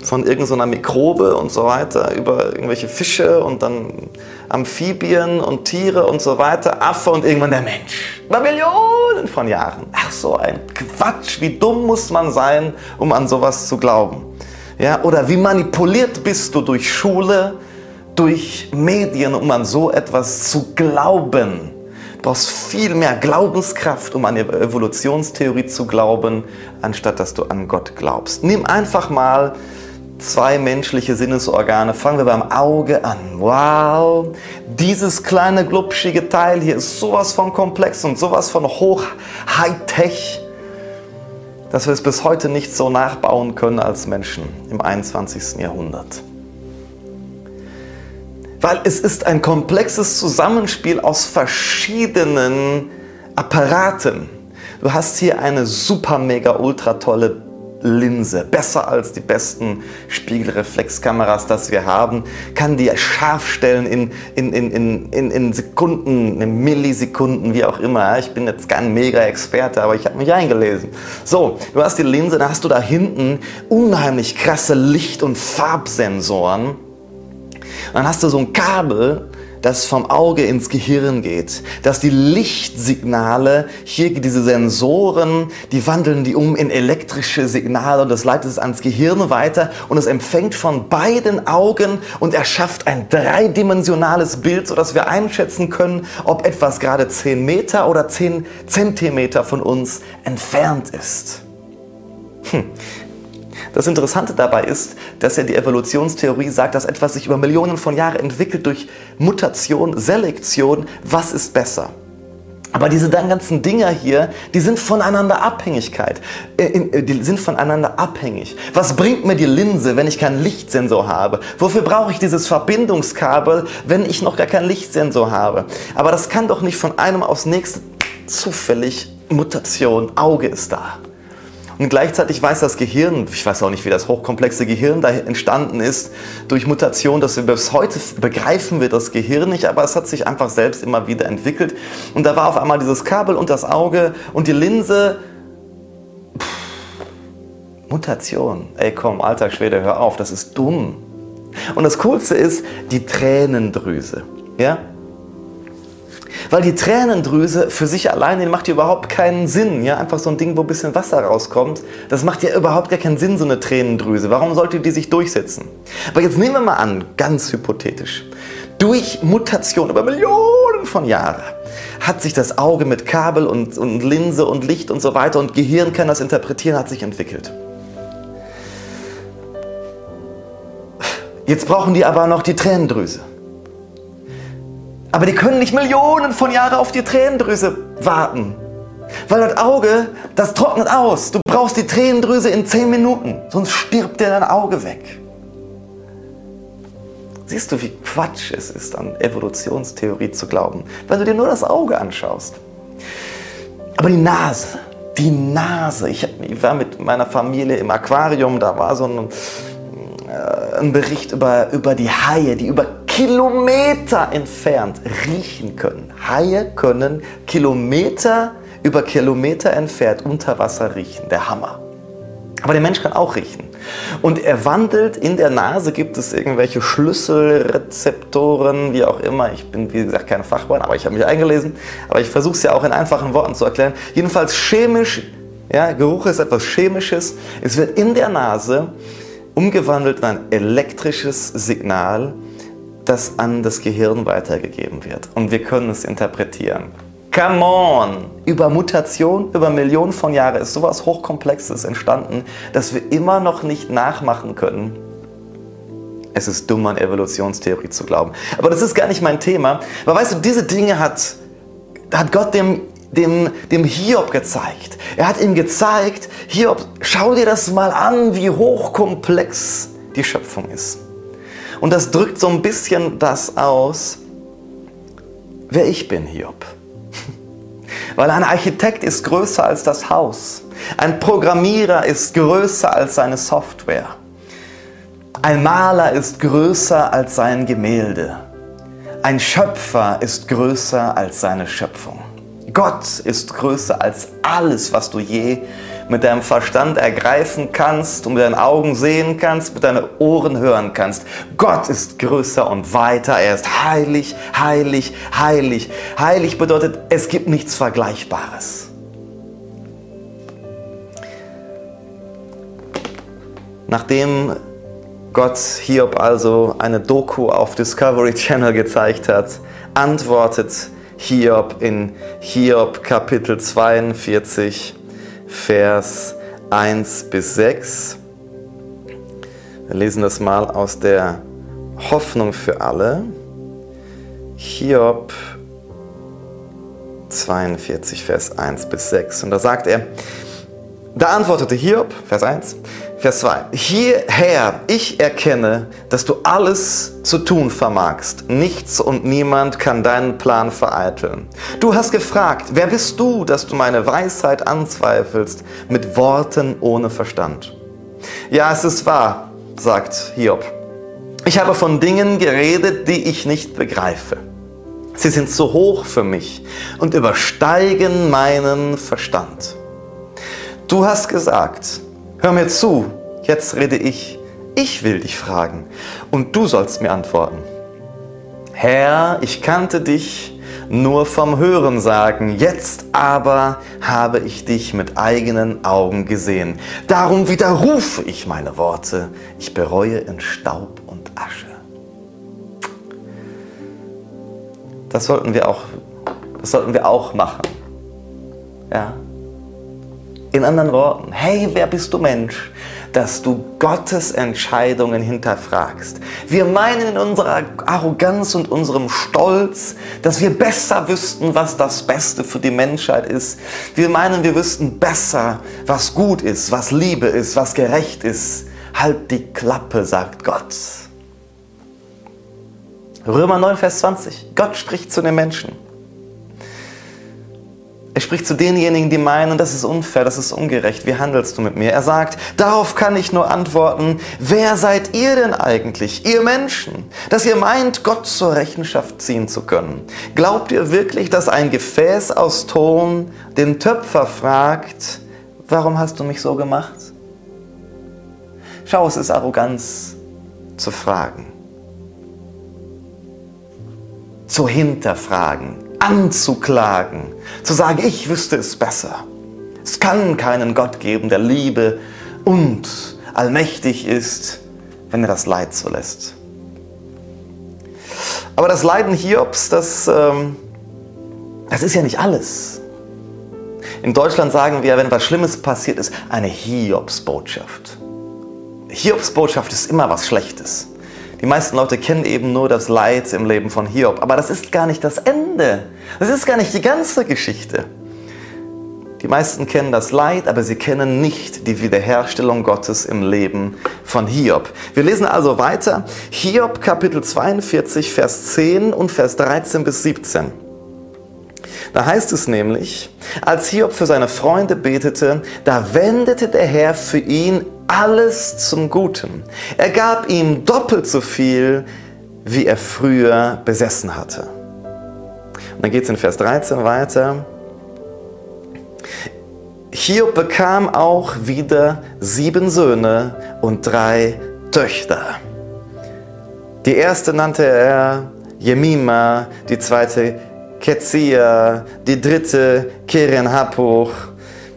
von irgendeiner Mikrobe und so weiter über irgendwelche Fische und dann Amphibien und Tiere und so weiter, Affe und irgendwann der Mensch. Über Millionen von Jahren. Ach so ein Quatsch, wie dumm muss man sein, um an sowas zu glauben. Ja, oder wie manipuliert bist du durch Schule, durch Medien, um an so etwas zu glauben. Du brauchst viel mehr Glaubenskraft, um an die Evolutionstheorie zu glauben, anstatt dass du an Gott glaubst. Nimm einfach mal zwei menschliche Sinnesorgane. Fangen wir beim Auge an. Wow, dieses kleine glubschige Teil hier ist sowas von komplex und sowas von hoch Hightech, dass wir es bis heute nicht so nachbauen können als Menschen im 21. Jahrhundert. Weil es ist ein komplexes Zusammenspiel aus verschiedenen Apparaten. Du hast hier eine super mega ultra tolle Linse, besser als die besten Spiegelreflexkameras, das wir haben, kann die scharf stellen in, in, in, in, in Sekunden, in Millisekunden, wie auch immer. Ich bin jetzt kein Mega-Experte, aber ich habe mich eingelesen. So, du hast die Linse, dann hast du da hinten unheimlich krasse Licht- und Farbsensoren. Dann hast du so ein Kabel, das vom Auge ins Gehirn geht, dass die Lichtsignale, hier diese Sensoren, die wandeln die um in elektrische Signale und das leitet es ans Gehirn weiter und es empfängt von beiden Augen und erschafft ein dreidimensionales Bild, sodass wir einschätzen können, ob etwas gerade 10 Meter oder 10 Zentimeter von uns entfernt ist. Hm. Das Interessante dabei ist, dass ja die Evolutionstheorie sagt, dass etwas sich über Millionen von Jahren entwickelt durch Mutation, Selektion. Was ist besser? Aber diese ganzen Dinger hier, die sind voneinander Abhängigkeit. Äh, äh, die sind voneinander abhängig. Was bringt mir die Linse, wenn ich keinen Lichtsensor habe? Wofür brauche ich dieses Verbindungskabel, wenn ich noch gar keinen Lichtsensor habe? Aber das kann doch nicht von einem aufs nächste zufällig Mutation, Auge ist da. Und gleichzeitig weiß das Gehirn, ich weiß auch nicht, wie das hochkomplexe Gehirn da entstanden ist, durch Mutation, dass wir bis heute begreifen wir das Gehirn nicht, aber es hat sich einfach selbst immer wieder entwickelt. Und da war auf einmal dieses Kabel und das Auge und die Linse. Pff, Mutation. Ey komm, alter Schwede, hör auf, das ist dumm. Und das Coolste ist die Tränendrüse. Ja? Weil die Tränendrüse für sich alleine macht ja überhaupt keinen Sinn. Ja? Einfach so ein Ding, wo ein bisschen Wasser rauskommt. Das macht ja überhaupt gar keinen Sinn, so eine Tränendrüse. Warum sollte die sich durchsetzen? Aber jetzt nehmen wir mal an, ganz hypothetisch. Durch Mutation über Millionen von Jahren hat sich das Auge mit Kabel und, und Linse und Licht und so weiter und Gehirn kann das interpretieren, hat sich entwickelt. Jetzt brauchen die aber noch die Tränendrüse. Aber die können nicht Millionen von Jahren auf die Tränendrüse warten. Weil das Auge, das trocknet aus. Du brauchst die Tränendrüse in 10 Minuten, sonst stirbt dir dein Auge weg. Siehst du, wie Quatsch es ist, an Evolutionstheorie zu glauben, wenn du dir nur das Auge anschaust. Aber die Nase, die Nase. Ich, war mit meiner Familie im Aquarium, da war so ein, äh, ein Bericht über, über die Haie, die über Kilometer entfernt riechen können. Haie können Kilometer über Kilometer entfernt unter Wasser riechen. Der Hammer. Aber der Mensch kann auch riechen. Und er wandelt in der Nase, gibt es irgendwelche Schlüsselrezeptoren, wie auch immer. Ich bin, wie gesagt, kein Fachmann, aber ich habe mich eingelesen. Aber ich versuche es ja auch in einfachen Worten zu erklären. Jedenfalls chemisch, ja, Geruch ist etwas Chemisches. Es wird in der Nase umgewandelt in ein elektrisches Signal, das an das Gehirn weitergegeben wird. Und wir können es interpretieren. Come on! Über Mutation, über Millionen von Jahren ist sowas Hochkomplexes entstanden, dass wir immer noch nicht nachmachen können. Es ist dumm, an Evolutionstheorie zu glauben. Aber das ist gar nicht mein Thema. Aber weißt du, diese Dinge hat, hat Gott dem, dem, dem Hiob gezeigt. Er hat ihm gezeigt, Hiob, schau dir das mal an, wie hochkomplex die Schöpfung ist. Und das drückt so ein bisschen das aus, wer ich bin, Hiob. Weil ein Architekt ist größer als das Haus. Ein Programmierer ist größer als seine Software. Ein Maler ist größer als sein Gemälde. Ein Schöpfer ist größer als seine Schöpfung. Gott ist größer als alles, was du je mit deinem Verstand ergreifen kannst und mit deinen Augen sehen kannst, mit deinen Ohren hören kannst. Gott ist größer und weiter. Er ist heilig, heilig, heilig. Heilig bedeutet, es gibt nichts Vergleichbares. Nachdem Gott Hiob also eine Doku auf Discovery Channel gezeigt hat, antwortet Hiob in Hiob Kapitel 42, Vers 1 bis 6. Wir lesen das mal aus der Hoffnung für alle. Hiob 42, Vers 1 bis 6. Und da sagt er, da antwortete Hiob, Vers 1, Vers 2. Hierher, ich erkenne, dass du alles zu tun vermagst. Nichts und niemand kann deinen Plan vereiteln. Du hast gefragt, wer bist du, dass du meine Weisheit anzweifelst mit Worten ohne Verstand? Ja, es ist wahr, sagt Hiob. Ich habe von Dingen geredet, die ich nicht begreife. Sie sind zu hoch für mich und übersteigen meinen Verstand. Du hast gesagt, Hör mir zu, jetzt rede ich. Ich will dich fragen und du sollst mir antworten. Herr, ich kannte dich nur vom Hören sagen, jetzt aber habe ich dich mit eigenen Augen gesehen. Darum widerrufe ich meine Worte. Ich bereue in Staub und Asche. Das sollten wir auch, das sollten wir auch machen. Ja, in anderen Worten, hey, wer bist du Mensch, dass du Gottes Entscheidungen hinterfragst? Wir meinen in unserer Arroganz und unserem Stolz, dass wir besser wüssten, was das Beste für die Menschheit ist. Wir meinen, wir wüssten besser, was gut ist, was Liebe ist, was gerecht ist. Halt die Klappe, sagt Gott. Römer 9, Vers 20. Gott spricht zu den Menschen. Er spricht zu denjenigen, die meinen, das ist unfair, das ist ungerecht, wie handelst du mit mir? Er sagt, darauf kann ich nur antworten, wer seid ihr denn eigentlich, ihr Menschen, dass ihr meint, Gott zur Rechenschaft ziehen zu können? Glaubt ihr wirklich, dass ein Gefäß aus Ton den Töpfer fragt, warum hast du mich so gemacht? Schau, es ist Arroganz zu fragen, zu hinterfragen, anzuklagen, zu sagen, ich wüsste es besser. Es kann keinen Gott geben, der Liebe und allmächtig ist, wenn er das Leid zulässt. Aber das Leiden Hiobs, das, ähm, das ist ja nicht alles. In Deutschland sagen wir, wenn was Schlimmes passiert ist, eine Hiobsbotschaft. Hiobsbotschaft ist immer was Schlechtes. Die meisten Leute kennen eben nur das Leid im Leben von Hiob, aber das ist gar nicht das Ende. Das ist gar nicht die ganze Geschichte. Die meisten kennen das Leid, aber sie kennen nicht die Wiederherstellung Gottes im Leben von Hiob. Wir lesen also weiter. Hiob Kapitel 42, Vers 10 und Vers 13 bis 17. Da heißt es nämlich, als Hiob für seine Freunde betete, da wendete der Herr für ihn alles zum Guten. Er gab ihm doppelt so viel, wie er früher besessen hatte. Und dann geht es in Vers 13 weiter. Hiob bekam auch wieder sieben Söhne und drei Töchter. Die erste nannte er Jemima, die zweite Ketzia, die dritte Keren Hapuch.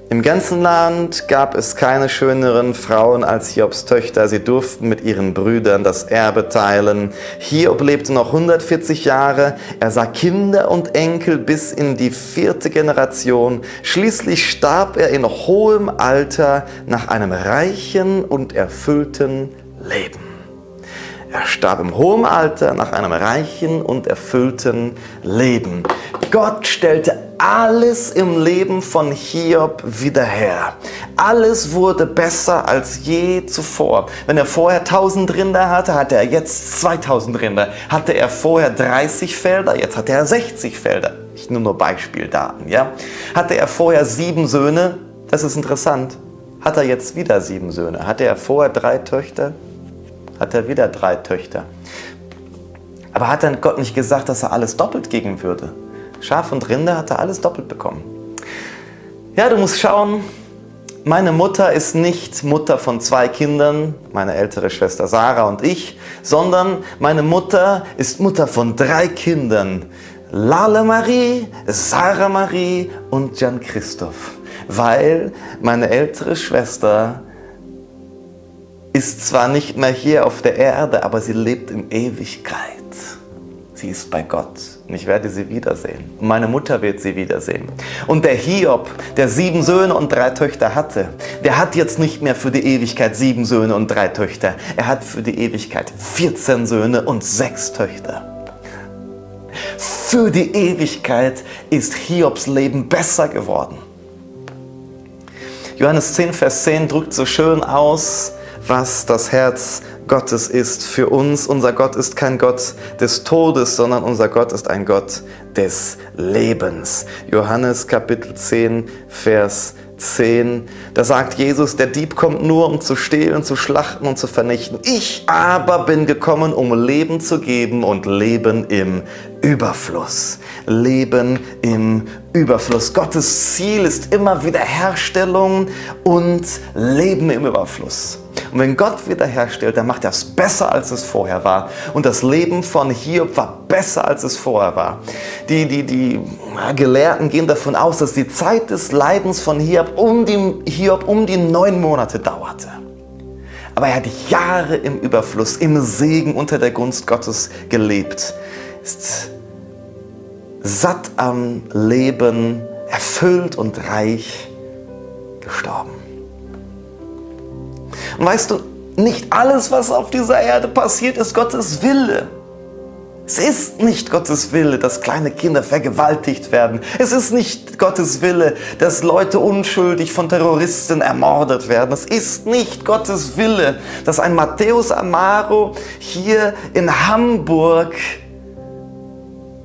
Im ganzen Land gab es keine schöneren Frauen als Hiobs Töchter. Sie durften mit ihren Brüdern das Erbe teilen. Hiob lebte noch 140 Jahre. Er sah Kinder und Enkel bis in die vierte Generation. Schließlich starb er in hohem Alter nach einem reichen und erfüllten Leben. Er starb im hohen Alter nach einem reichen und erfüllten Leben. Gott stellte alles im Leben von Hiob wieder her. Alles wurde besser als je zuvor. Wenn er vorher 1000 Rinder hatte, hatte er jetzt 2000 Rinder. Hatte er vorher 30 Felder, jetzt hat er 60 Felder. Ich nehme nur Beispieldaten, ja? Hatte er vorher sieben Söhne, das ist interessant. Hat er jetzt wieder sieben Söhne? Hatte er vorher drei Töchter? Hat er wieder drei Töchter? Aber hat dann Gott nicht gesagt, dass er alles doppelt geben würde? Schaf und Rinder hat er alles doppelt bekommen. Ja, du musst schauen, meine Mutter ist nicht Mutter von zwei Kindern, meine ältere Schwester Sarah und ich, sondern meine Mutter ist Mutter von drei Kindern. Lale Marie, Sarah Marie und Jan Christoph. Weil meine ältere Schwester ist zwar nicht mehr hier auf der Erde, aber sie lebt in Ewigkeit. Sie ist bei Gott und ich werde sie wiedersehen. Und meine Mutter wird sie wiedersehen. Und der Hiob, der sieben Söhne und drei Töchter hatte, der hat jetzt nicht mehr für die Ewigkeit sieben Söhne und drei Töchter. Er hat für die Ewigkeit 14 Söhne und sechs Töchter. Für die Ewigkeit ist Hiobs Leben besser geworden. Johannes 10, Vers 10 drückt so schön aus, was das Herz Gottes ist für uns. Unser Gott ist kein Gott des Todes, sondern unser Gott ist ein Gott des Lebens. Johannes Kapitel 10, Vers 10, da sagt Jesus, der Dieb kommt nur, um zu stehlen, zu schlachten und zu vernichten. Ich aber bin gekommen, um Leben zu geben und Leben im Überfluss. Leben im Überfluss. Gottes Ziel ist immer Wiederherstellung und Leben im Überfluss. Und wenn Gott wiederherstellt, dann macht er es besser, als es vorher war. Und das Leben von Hiob war besser, als es vorher war. Die, die, die Gelehrten gehen davon aus, dass die Zeit des Leidens von Hiob um die, Hiob um die neun Monate dauerte. Aber er hat Jahre im Überfluss, im Segen unter der Gunst Gottes gelebt. Ist satt am Leben, erfüllt und reich gestorben. Und weißt du, nicht alles, was auf dieser Erde passiert, ist Gottes Wille. Es ist nicht Gottes Wille, dass kleine Kinder vergewaltigt werden. Es ist nicht Gottes Wille, dass Leute unschuldig von Terroristen ermordet werden. Es ist nicht Gottes Wille, dass ein Matthäus Amaro hier in Hamburg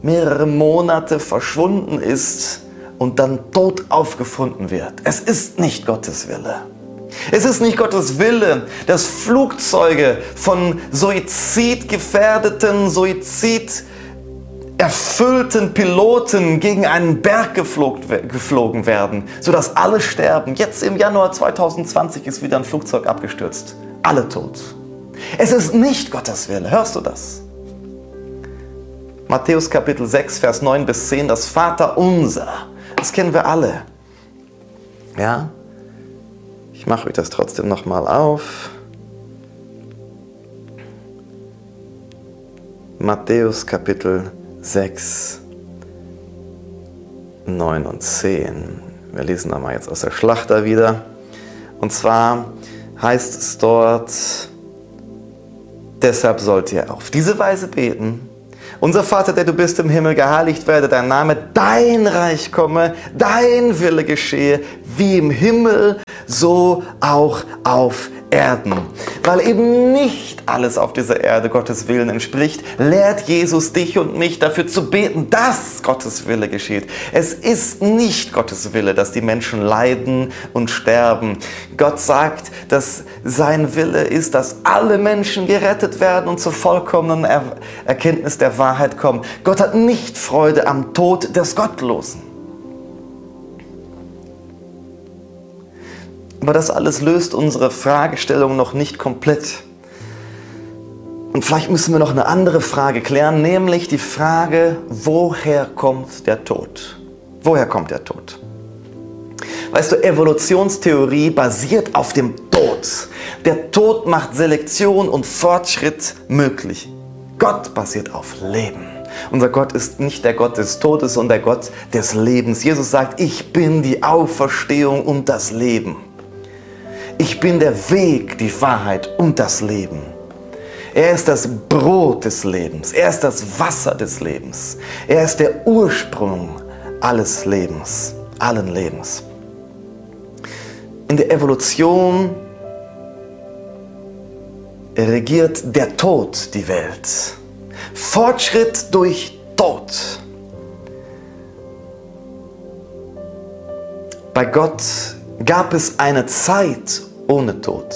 mehrere Monate verschwunden ist und dann tot aufgefunden wird. Es ist nicht Gottes Wille. Es ist nicht Gottes Wille, dass Flugzeuge von suizidgefährdeten, suiziderfüllten Piloten gegen einen Berg geflogen werden, sodass alle sterben. Jetzt im Januar 2020 ist wieder ein Flugzeug abgestürzt. Alle tot. Es ist nicht Gottes Wille. Hörst du das? Matthäus Kapitel 6, Vers 9 bis 10, das Vater unser. Das kennen wir alle. Ja? Ich mache euch das trotzdem nochmal auf. Matthäus Kapitel 6, 9 und 10. Wir lesen da mal jetzt aus der Schlachter wieder. Und zwar heißt es dort, Deshalb sollt ihr auf diese Weise beten. Unser Vater, der du bist im Himmel, geheiligt werde dein Name, dein Reich komme, dein Wille geschehe, wie im Himmel, so auch auf Erden. Weil eben nicht alles auf dieser Erde Gottes Willen entspricht, lehrt Jesus dich und mich dafür zu beten, dass Gottes Wille geschieht. Es ist nicht Gottes Wille, dass die Menschen leiden und sterben. Gott sagt, dass sein Wille ist, dass alle Menschen gerettet werden und zur vollkommenen er Erkenntnis der Wahrheit kommen. Gott hat nicht Freude am Tod des Gottlosen. Aber das alles löst unsere Fragestellung noch nicht komplett. Und vielleicht müssen wir noch eine andere Frage klären, nämlich die Frage, woher kommt der Tod? Woher kommt der Tod? Weißt du, Evolutionstheorie basiert auf dem Tod. Der Tod macht Selektion und Fortschritt möglich. Gott basiert auf Leben. Unser Gott ist nicht der Gott des Todes, sondern der Gott des Lebens. Jesus sagt, ich bin die Auferstehung und das Leben. Ich bin der Weg, die Wahrheit und das Leben. Er ist das Brot des Lebens. Er ist das Wasser des Lebens. Er ist der Ursprung alles Lebens, allen Lebens. In der Evolution regiert der Tod die Welt. Fortschritt durch Tod. Bei Gott gab es eine Zeit ohne Tod.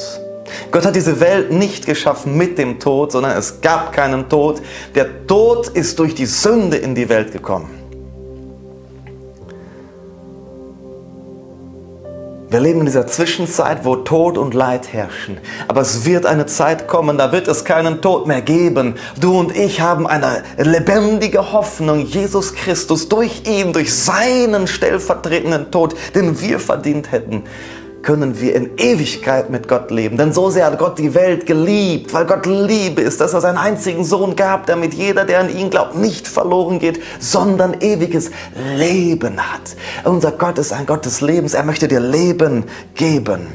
Gott hat diese Welt nicht geschaffen mit dem Tod, sondern es gab keinen Tod. Der Tod ist durch die Sünde in die Welt gekommen. Wir leben in dieser Zwischenzeit, wo Tod und Leid herrschen. Aber es wird eine Zeit kommen, da wird es keinen Tod mehr geben. Du und ich haben eine lebendige Hoffnung. Jesus Christus durch ihn, durch seinen stellvertretenden Tod, den wir verdient hätten, können wir in Ewigkeit mit Gott leben. Denn so sehr hat Gott die Welt geliebt, weil Gott Liebe ist, dass er seinen einzigen Sohn gab, damit jeder, der an ihn glaubt, nicht verloren geht, sondern ewiges Leben hat. Unser Gott ist ein Gott des Lebens. Er möchte dir Leben geben.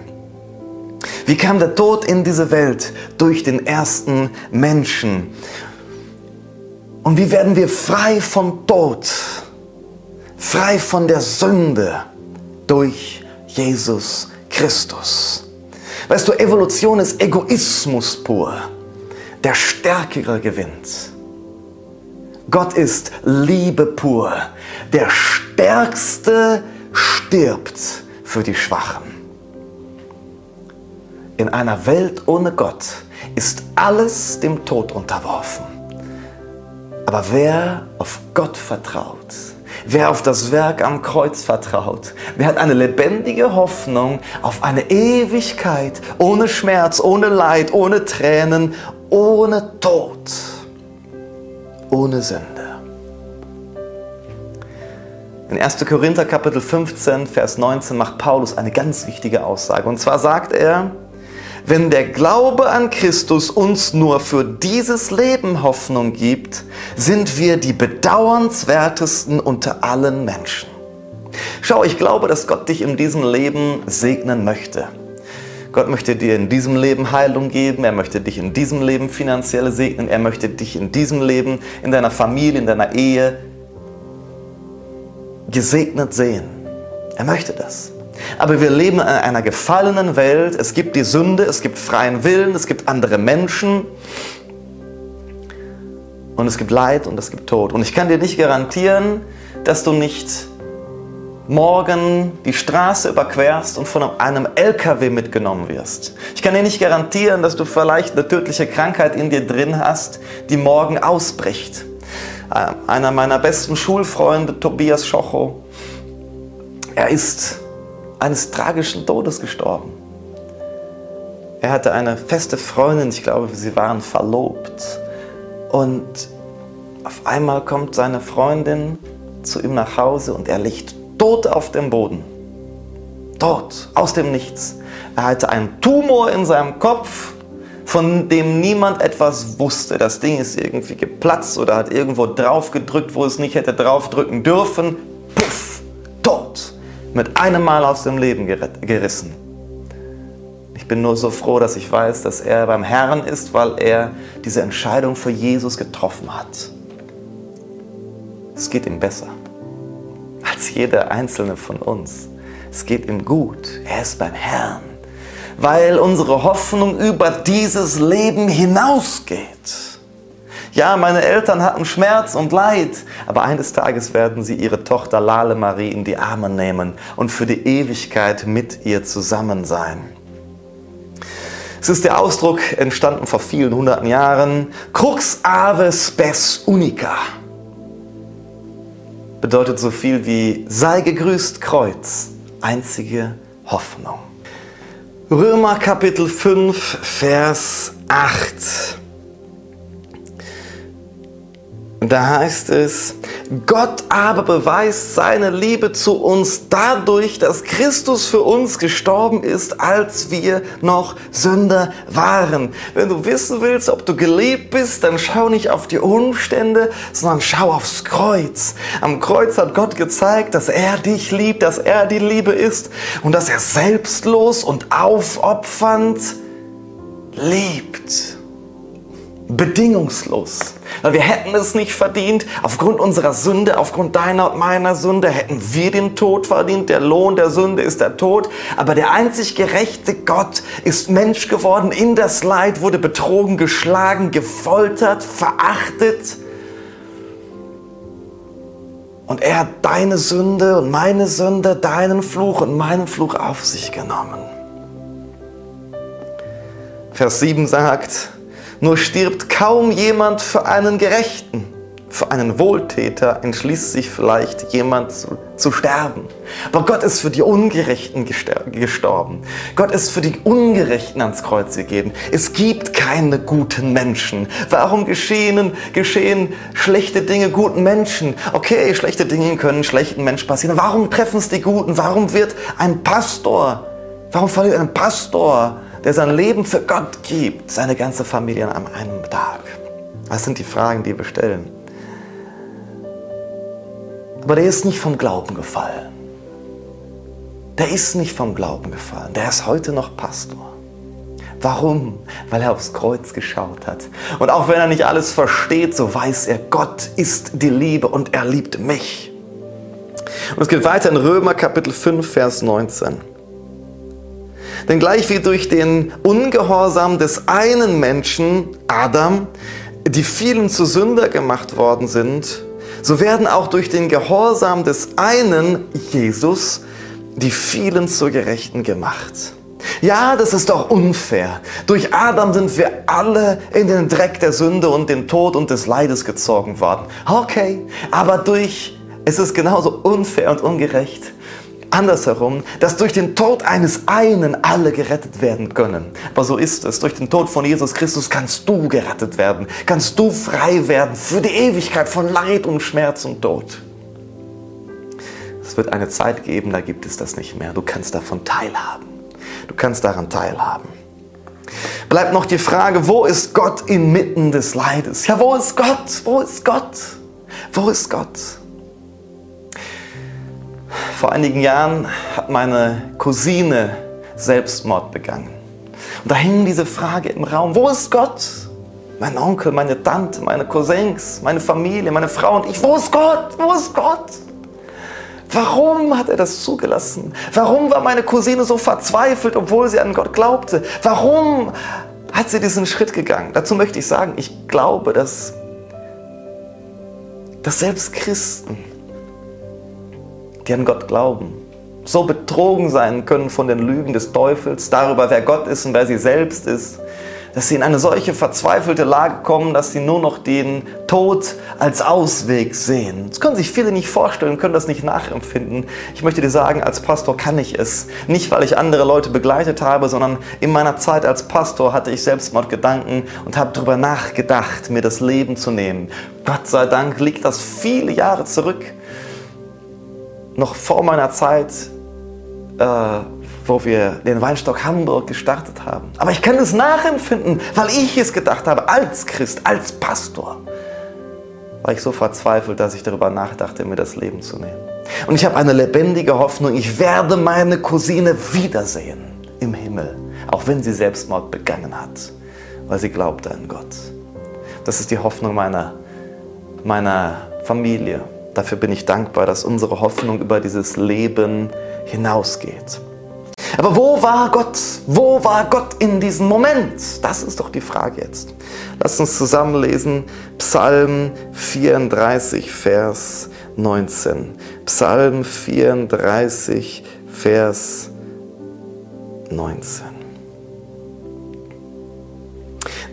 Wie kam der Tod in diese Welt? Durch den ersten Menschen. Und wie werden wir frei vom Tod, frei von der Sünde durch Jesus Christus. Weißt du, Evolution ist Egoismus pur. Der Stärkere gewinnt. Gott ist Liebe pur. Der Stärkste stirbt für die Schwachen. In einer Welt ohne Gott ist alles dem Tod unterworfen. Aber wer auf Gott vertraut, Wer auf das Werk am Kreuz vertraut, wer hat eine lebendige Hoffnung auf eine Ewigkeit ohne Schmerz, ohne Leid, ohne Tränen, ohne Tod, ohne Sünde. In 1. Korinther Kapitel 15, Vers 19 macht Paulus eine ganz wichtige Aussage. Und zwar sagt er, wenn der Glaube an Christus uns nur für dieses Leben Hoffnung gibt, sind wir die bedauernswertesten unter allen Menschen. Schau, ich glaube, dass Gott dich in diesem Leben segnen möchte. Gott möchte dir in diesem Leben Heilung geben, er möchte dich in diesem Leben finanziell segnen, er möchte dich in diesem Leben, in deiner Familie, in deiner Ehe gesegnet sehen. Er möchte das. Aber wir leben in einer gefallenen Welt. Es gibt die Sünde, es gibt freien Willen, es gibt andere Menschen. Und es gibt Leid und es gibt Tod. Und ich kann dir nicht garantieren, dass du nicht morgen die Straße überquerst und von einem LKW mitgenommen wirst. Ich kann dir nicht garantieren, dass du vielleicht eine tödliche Krankheit in dir drin hast, die morgen ausbricht. Äh, einer meiner besten Schulfreunde, Tobias Schocho, er ist eines tragischen Todes gestorben. Er hatte eine feste Freundin, ich glaube, sie waren verlobt. Und auf einmal kommt seine Freundin zu ihm nach Hause und er liegt tot auf dem Boden. Tot, aus dem Nichts. Er hatte einen Tumor in seinem Kopf, von dem niemand etwas wusste. Das Ding ist irgendwie geplatzt oder hat irgendwo drauf gedrückt, wo es nicht hätte draufdrücken dürfen. Puff, tot mit einem Mal aus dem Leben gerissen bin nur so froh, dass ich weiß, dass er beim Herrn ist, weil er diese Entscheidung für Jesus getroffen hat. Es geht ihm besser als jeder einzelne von uns. Es geht ihm gut. Er ist beim Herrn, weil unsere Hoffnung über dieses Leben hinausgeht. Ja, meine Eltern hatten Schmerz und Leid, aber eines Tages werden sie ihre Tochter Lale Marie in die Arme nehmen und für die Ewigkeit mit ihr zusammen sein. Es ist der Ausdruck, entstanden vor vielen hunderten Jahren, Crux ave spes unica. Bedeutet so viel wie sei gegrüßt Kreuz, einzige Hoffnung. Römer Kapitel 5, Vers 8. Da heißt es, Gott aber beweist seine Liebe zu uns dadurch, dass Christus für uns gestorben ist, als wir noch Sünder waren. Wenn du wissen willst, ob du geliebt bist, dann schau nicht auf die Umstände, sondern schau aufs Kreuz. Am Kreuz hat Gott gezeigt, dass er dich liebt, dass er die Liebe ist und dass er selbstlos und aufopfernd liebt. Bedingungslos. Weil wir hätten es nicht verdient. Aufgrund unserer Sünde, aufgrund deiner und meiner Sünde hätten wir den Tod verdient. Der Lohn der Sünde ist der Tod. Aber der einzig gerechte Gott ist Mensch geworden in das Leid, wurde betrogen, geschlagen, gefoltert, verachtet. Und er hat deine Sünde und meine Sünde, deinen Fluch und meinen Fluch auf sich genommen. Vers 7 sagt, nur stirbt kaum jemand für einen Gerechten. Für einen Wohltäter entschließt sich vielleicht jemand zu, zu, sterben. Aber Gott ist für die Ungerechten gestorben. Gott ist für die Ungerechten ans Kreuz gegeben. Es gibt keine guten Menschen. Warum geschehen, geschehen schlechte Dinge guten Menschen? Okay, schlechte Dinge können schlechten Menschen passieren. Warum treffen es die Guten? Warum wird ein Pastor, warum verliert ein Pastor der sein Leben für Gott gibt, seine ganze Familie an einem Tag? Das sind die Fragen, die wir stellen. Aber der ist nicht vom Glauben gefallen. Der ist nicht vom Glauben gefallen. Der ist heute noch Pastor. Warum? Weil er aufs Kreuz geschaut hat. Und auch wenn er nicht alles versteht, so weiß er, Gott ist die Liebe und er liebt mich. Und es geht weiter in Römer Kapitel 5, Vers 19. Denn gleich wie durch den Ungehorsam des einen Menschen, Adam, die vielen zu Sünder gemacht worden sind, so werden auch durch den Gehorsam des einen, Jesus, die vielen zu Gerechten gemacht. Ja, das ist doch unfair. Durch Adam sind wir alle in den Dreck der Sünde und den Tod und des Leides gezogen worden. Okay, aber durch, es ist genauso unfair und ungerecht, andersherum, dass durch den Tod eines einen alle gerettet werden können. Aber so ist es. Durch den Tod von Jesus Christus kannst du gerettet werden, kannst du frei werden für die Ewigkeit von Leid und Schmerz und Tod. Es wird eine Zeit geben, da gibt es das nicht mehr. Du kannst davon teilhaben. Du kannst daran teilhaben. Bleibt noch die Frage, wo ist Gott inmitten des Leides? Ja, wo ist Gott? Wo ist Gott? Wo ist Gott? Vor einigen Jahren hat meine Cousine Selbstmord begangen. Und da hing diese Frage im Raum, wo ist Gott? Mein Onkel, meine Tante, meine Cousins, meine Familie, meine Frau und ich, wo ist Gott? Wo ist Gott? Warum hat er das zugelassen? Warum war meine Cousine so verzweifelt, obwohl sie an Gott glaubte? Warum hat sie diesen Schritt gegangen? Dazu möchte ich sagen, ich glaube, dass, dass selbst Christen die an Gott glauben, so betrogen sein können von den Lügen des Teufels darüber, wer Gott ist und wer sie selbst ist, dass sie in eine solche verzweifelte Lage kommen, dass sie nur noch den Tod als Ausweg sehen. Das können sich viele nicht vorstellen, können das nicht nachempfinden. Ich möchte dir sagen, als Pastor kann ich es. Nicht, weil ich andere Leute begleitet habe, sondern in meiner Zeit als Pastor hatte ich Selbstmordgedanken und habe darüber nachgedacht, mir das Leben zu nehmen. Gott sei Dank liegt das viele Jahre zurück noch vor meiner Zeit, äh, wo wir den Weinstock Hamburg gestartet haben. Aber ich kann es nachempfinden, weil ich es gedacht habe, als Christ, als Pastor. War ich so verzweifelt, dass ich darüber nachdachte, mir das Leben zu nehmen. Und ich habe eine lebendige Hoffnung, ich werde meine Cousine wiedersehen im Himmel. auch wenn sie Selbstmord begangen hat, weil sie glaubte an Gott. Das ist die Hoffnung meiner, meiner Familie. Dafür bin ich dankbar, dass unsere Hoffnung über dieses Leben hinausgeht. Aber wo war Gott? Wo war Gott in diesem Moment? Das ist doch die Frage jetzt. Lass uns zusammenlesen Psalm 34, Vers 19. Psalm 34, Vers 19.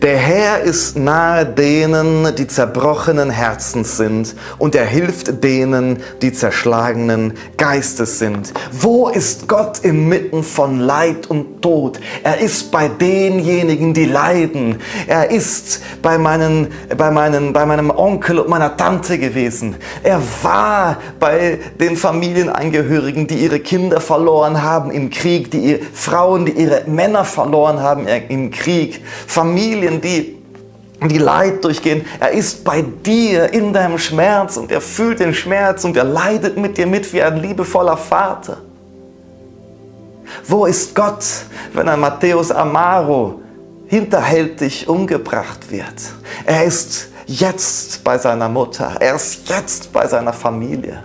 Der Herr ist nahe denen, die zerbrochenen Herzens sind, und er hilft denen, die zerschlagenen Geistes sind. Wo ist Gott inmitten von Leid und Tod? Er ist bei denjenigen, die leiden. Er ist bei, meinen, bei, meinen, bei meinem Onkel und meiner Tante gewesen. Er war bei den Familienangehörigen, die ihre Kinder verloren haben im Krieg, die Frauen, die ihre Männer verloren haben im Krieg, Familien, Familien, die die Leid durchgehen. Er ist bei dir in deinem Schmerz und er fühlt den Schmerz und er leidet mit dir mit wie ein liebevoller Vater. Wo ist Gott, wenn ein Matthäus Amaro hinterhältig umgebracht wird? Er ist jetzt bei seiner Mutter. Er ist jetzt bei seiner Familie.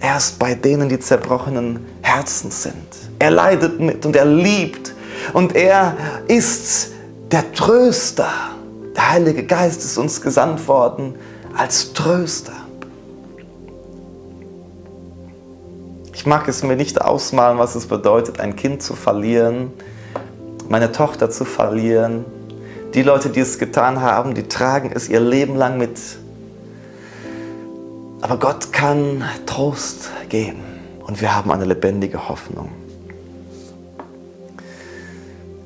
Er ist bei denen, die zerbrochenen Herzen sind. Er leidet mit und er liebt. Und er ist der Tröster. Der Heilige Geist ist uns gesandt worden als Tröster. Ich mag es mir nicht ausmalen, was es bedeutet, ein Kind zu verlieren, meine Tochter zu verlieren. Die Leute, die es getan haben, die tragen es ihr Leben lang mit. Aber Gott kann Trost geben und wir haben eine lebendige Hoffnung.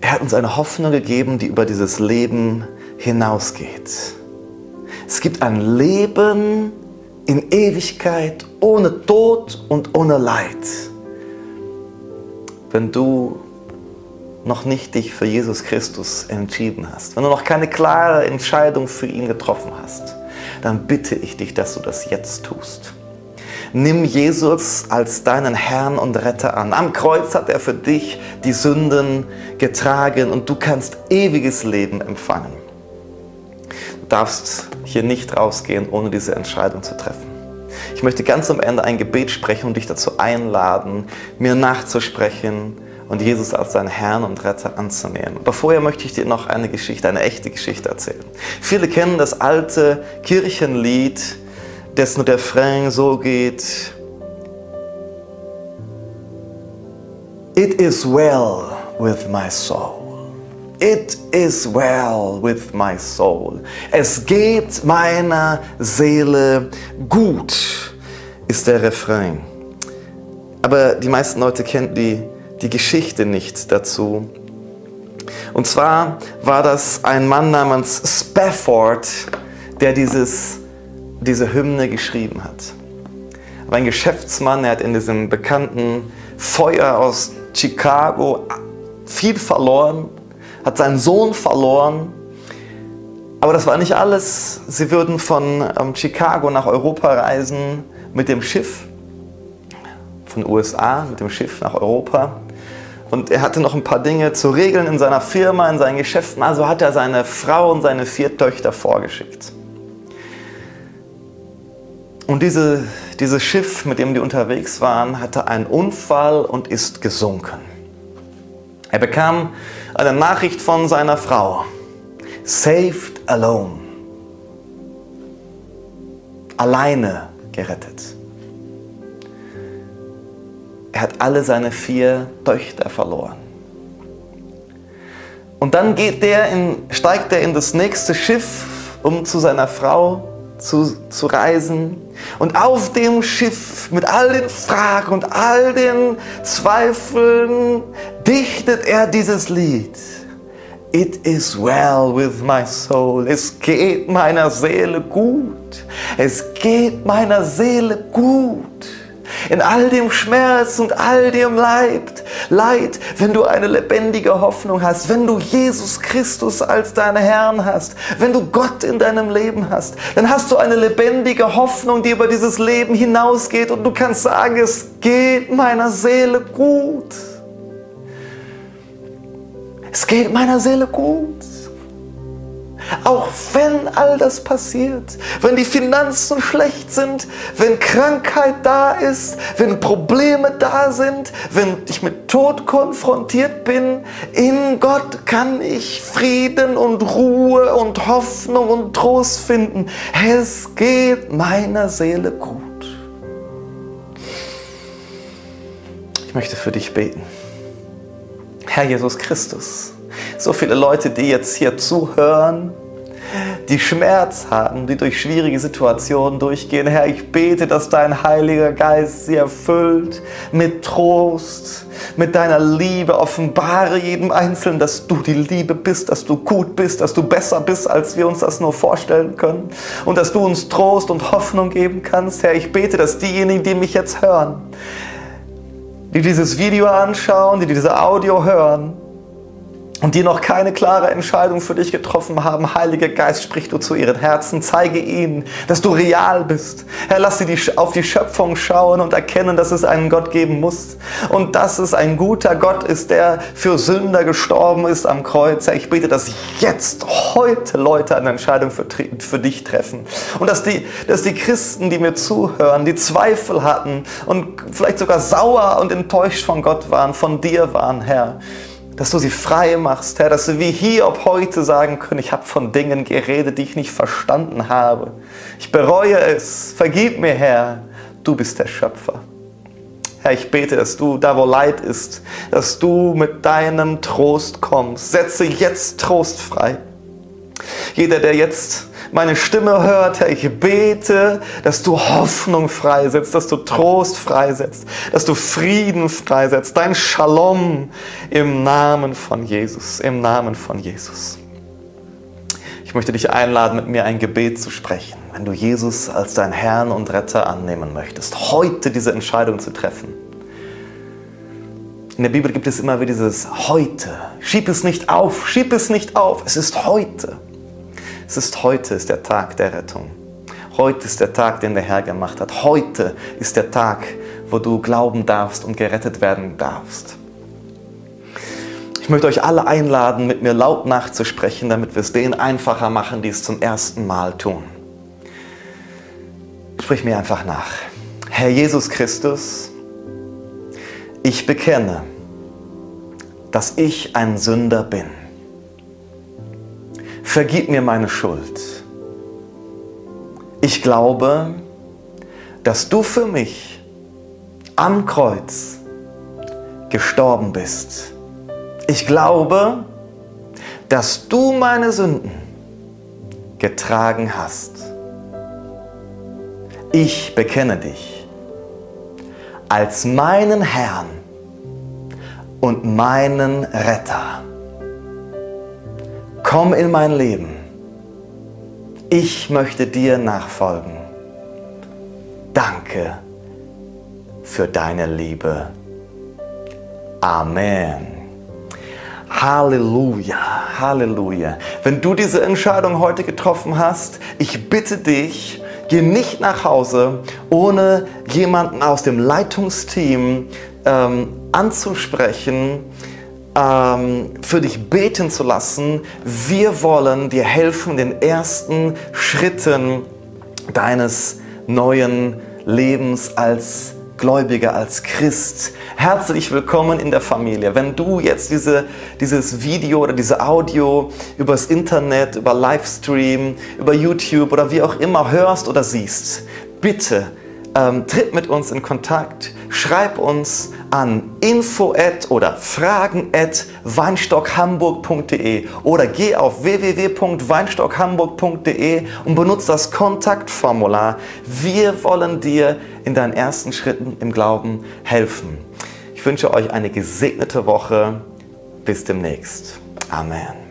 Er hat uns eine Hoffnung gegeben, die über dieses Leben hinausgeht. Es gibt ein Leben in Ewigkeit ohne Tod und ohne Leid. Wenn du noch nicht dich für Jesus Christus entschieden hast, wenn du noch keine klare Entscheidung für ihn getroffen hast, dann bitte ich dich, dass du das jetzt tust. Nimm Jesus als deinen Herrn und Retter an. Am Kreuz hat er für dich die Sünden getragen und du kannst ewiges Leben empfangen. Du darfst hier nicht rausgehen, ohne diese Entscheidung zu treffen. Ich möchte ganz am Ende ein Gebet sprechen und dich dazu einladen, mir nachzusprechen und Jesus als deinen Herrn und Retter anzunehmen. Aber vorher möchte ich dir noch eine Geschichte, eine echte Geschichte erzählen. Viele kennen das alte Kirchenlied, dessen Refrain so geht, It is well with my soul. It is well with my soul. Es geht meiner Seele gut, ist der Refrain. Aber die meisten Leute kennen die, die Geschichte nicht dazu. Und zwar war das ein Mann namens Spafford, der dieses diese Hymne geschrieben hat. Er war ein Geschäftsmann, er hat in diesem bekannten Feuer aus Chicago viel verloren, hat seinen Sohn verloren. Aber das war nicht alles. Sie würden von ähm, Chicago nach Europa reisen mit dem Schiff, von USA mit dem Schiff nach Europa. Und er hatte noch ein paar Dinge zu regeln in seiner Firma, in seinen Geschäften. Also hat er seine Frau und seine vier Töchter vorgeschickt. Und diese, dieses Schiff, mit dem die unterwegs waren, hatte einen Unfall und ist gesunken. Er bekam eine Nachricht von seiner Frau. Saved alone. Alleine gerettet. Er hat alle seine vier Töchter verloren. Und dann geht der in, steigt er in das nächste Schiff, um zu seiner Frau zu, zu reisen. Und auf dem Schiff mit all den Fragen und all den Zweifeln dichtet er dieses Lied. It is well with my soul. Es geht meiner Seele gut. Es geht meiner Seele gut in all dem Schmerz und all dem Leid, Leid, wenn du eine lebendige Hoffnung hast, wenn du Jesus Christus als deinen Herrn hast, wenn du Gott in deinem Leben hast, dann hast du eine lebendige Hoffnung, die über dieses Leben hinausgeht und du kannst sagen, es geht meiner Seele gut. Es geht meiner Seele gut. Auch wenn all das passiert, wenn die Finanzen schlecht sind, wenn Krankheit da ist, wenn Probleme da sind, wenn ich mit Tod konfrontiert bin, in Gott kann ich Frieden und Ruhe und Hoffnung und Trost finden. Es geht meiner Seele gut. Ich möchte für dich beten. Herr Jesus Christus, so viele Leute, die jetzt hier zuhören, die Schmerz haben, die durch schwierige Situationen durchgehen. Herr, ich bete, dass dein Heiliger Geist sie erfüllt mit Trost, mit deiner Liebe. Offenbare jedem Einzelnen, dass du die Liebe bist, dass du gut bist, dass du besser bist, als wir uns das nur vorstellen können. Und dass du uns Trost und Hoffnung geben kannst. Herr, ich bete, dass diejenigen, die mich jetzt hören, die dieses Video anschauen, die diese Audio hören, und die noch keine klare Entscheidung für dich getroffen haben, Heiliger Geist, sprich du zu ihren Herzen, zeige ihnen, dass du real bist. Herr, lass sie auf die Schöpfung schauen und erkennen, dass es einen Gott geben muss und dass es ein guter Gott ist, der für Sünder gestorben ist am Kreuz. Herr, ich bete, dass jetzt, heute Leute eine Entscheidung für, für dich treffen und dass die, dass die Christen, die mir zuhören, die Zweifel hatten und vielleicht sogar sauer und enttäuscht von Gott waren, von dir waren, Herr, dass du sie frei machst, Herr, dass sie wie Hiob heute sagen können, ich habe von Dingen geredet, die ich nicht verstanden habe. Ich bereue es. Vergib mir, Herr, du bist der Schöpfer. Herr, ich bete, dass du da, wo Leid ist, dass du mit deinem Trost kommst. Setze jetzt Trost frei. Jeder, der jetzt meine Stimme hört, Herr, ich bete, dass du Hoffnung freisetzt, dass du Trost freisetzt, dass du Frieden freisetzt, dein Shalom im Namen von Jesus, im Namen von Jesus. Ich möchte dich einladen, mit mir ein Gebet zu sprechen, wenn du Jesus als dein Herrn und Retter annehmen möchtest, heute diese Entscheidung zu treffen. In der Bibel gibt es immer wieder dieses heute. Schieb es nicht auf, schieb es nicht auf, es ist heute. Es ist heute ist der Tag der Rettung. Heute ist der Tag, den der Herr gemacht hat. Heute ist der Tag, wo du glauben darfst und gerettet werden darfst. Ich möchte euch alle einladen, mit mir laut nachzusprechen, damit wir es denen einfacher machen, die es zum ersten Mal tun. Sprich mir einfach nach. Herr Jesus Christus, ich bekenne, dass ich ein Sünder bin vergib mir meine Schuld. Ich glaube, dass du für mich am Kreuz gestorben bist. Ich glaube, dass du meine Sünden getragen hast. Ich bekenne dich als meinen Herrn und meinen Retter. Komm in mein Leben. Ich möchte dir nachfolgen. Danke für deine Liebe. Amen. Halleluja, Halleluja. Wenn du diese Entscheidung heute getroffen hast, ich bitte dich, geh nicht nach Hause, ohne jemanden aus dem Leitungsteam ähm, anzusprechen, ähm, für dich beten zu lassen. Wir wollen dir helfen, den ersten Schritten deines neuen Lebens als Gläubiger, als Christ. Herzlich willkommen in der Familie. Wenn du jetzt diese, dieses Video oder diese Audio übers Internet, über Livestream, über YouTube oder wie auch immer hörst oder siehst, bitte ähm, tritt mit uns in Kontakt, schreib uns an info oder fragen at weinstockhamburg.de oder geh auf www.weinstockhamburg.de und benutze das Kontaktformular. Wir wollen dir in deinen ersten Schritten im Glauben helfen. Ich wünsche euch eine gesegnete Woche. Bis demnächst. Amen.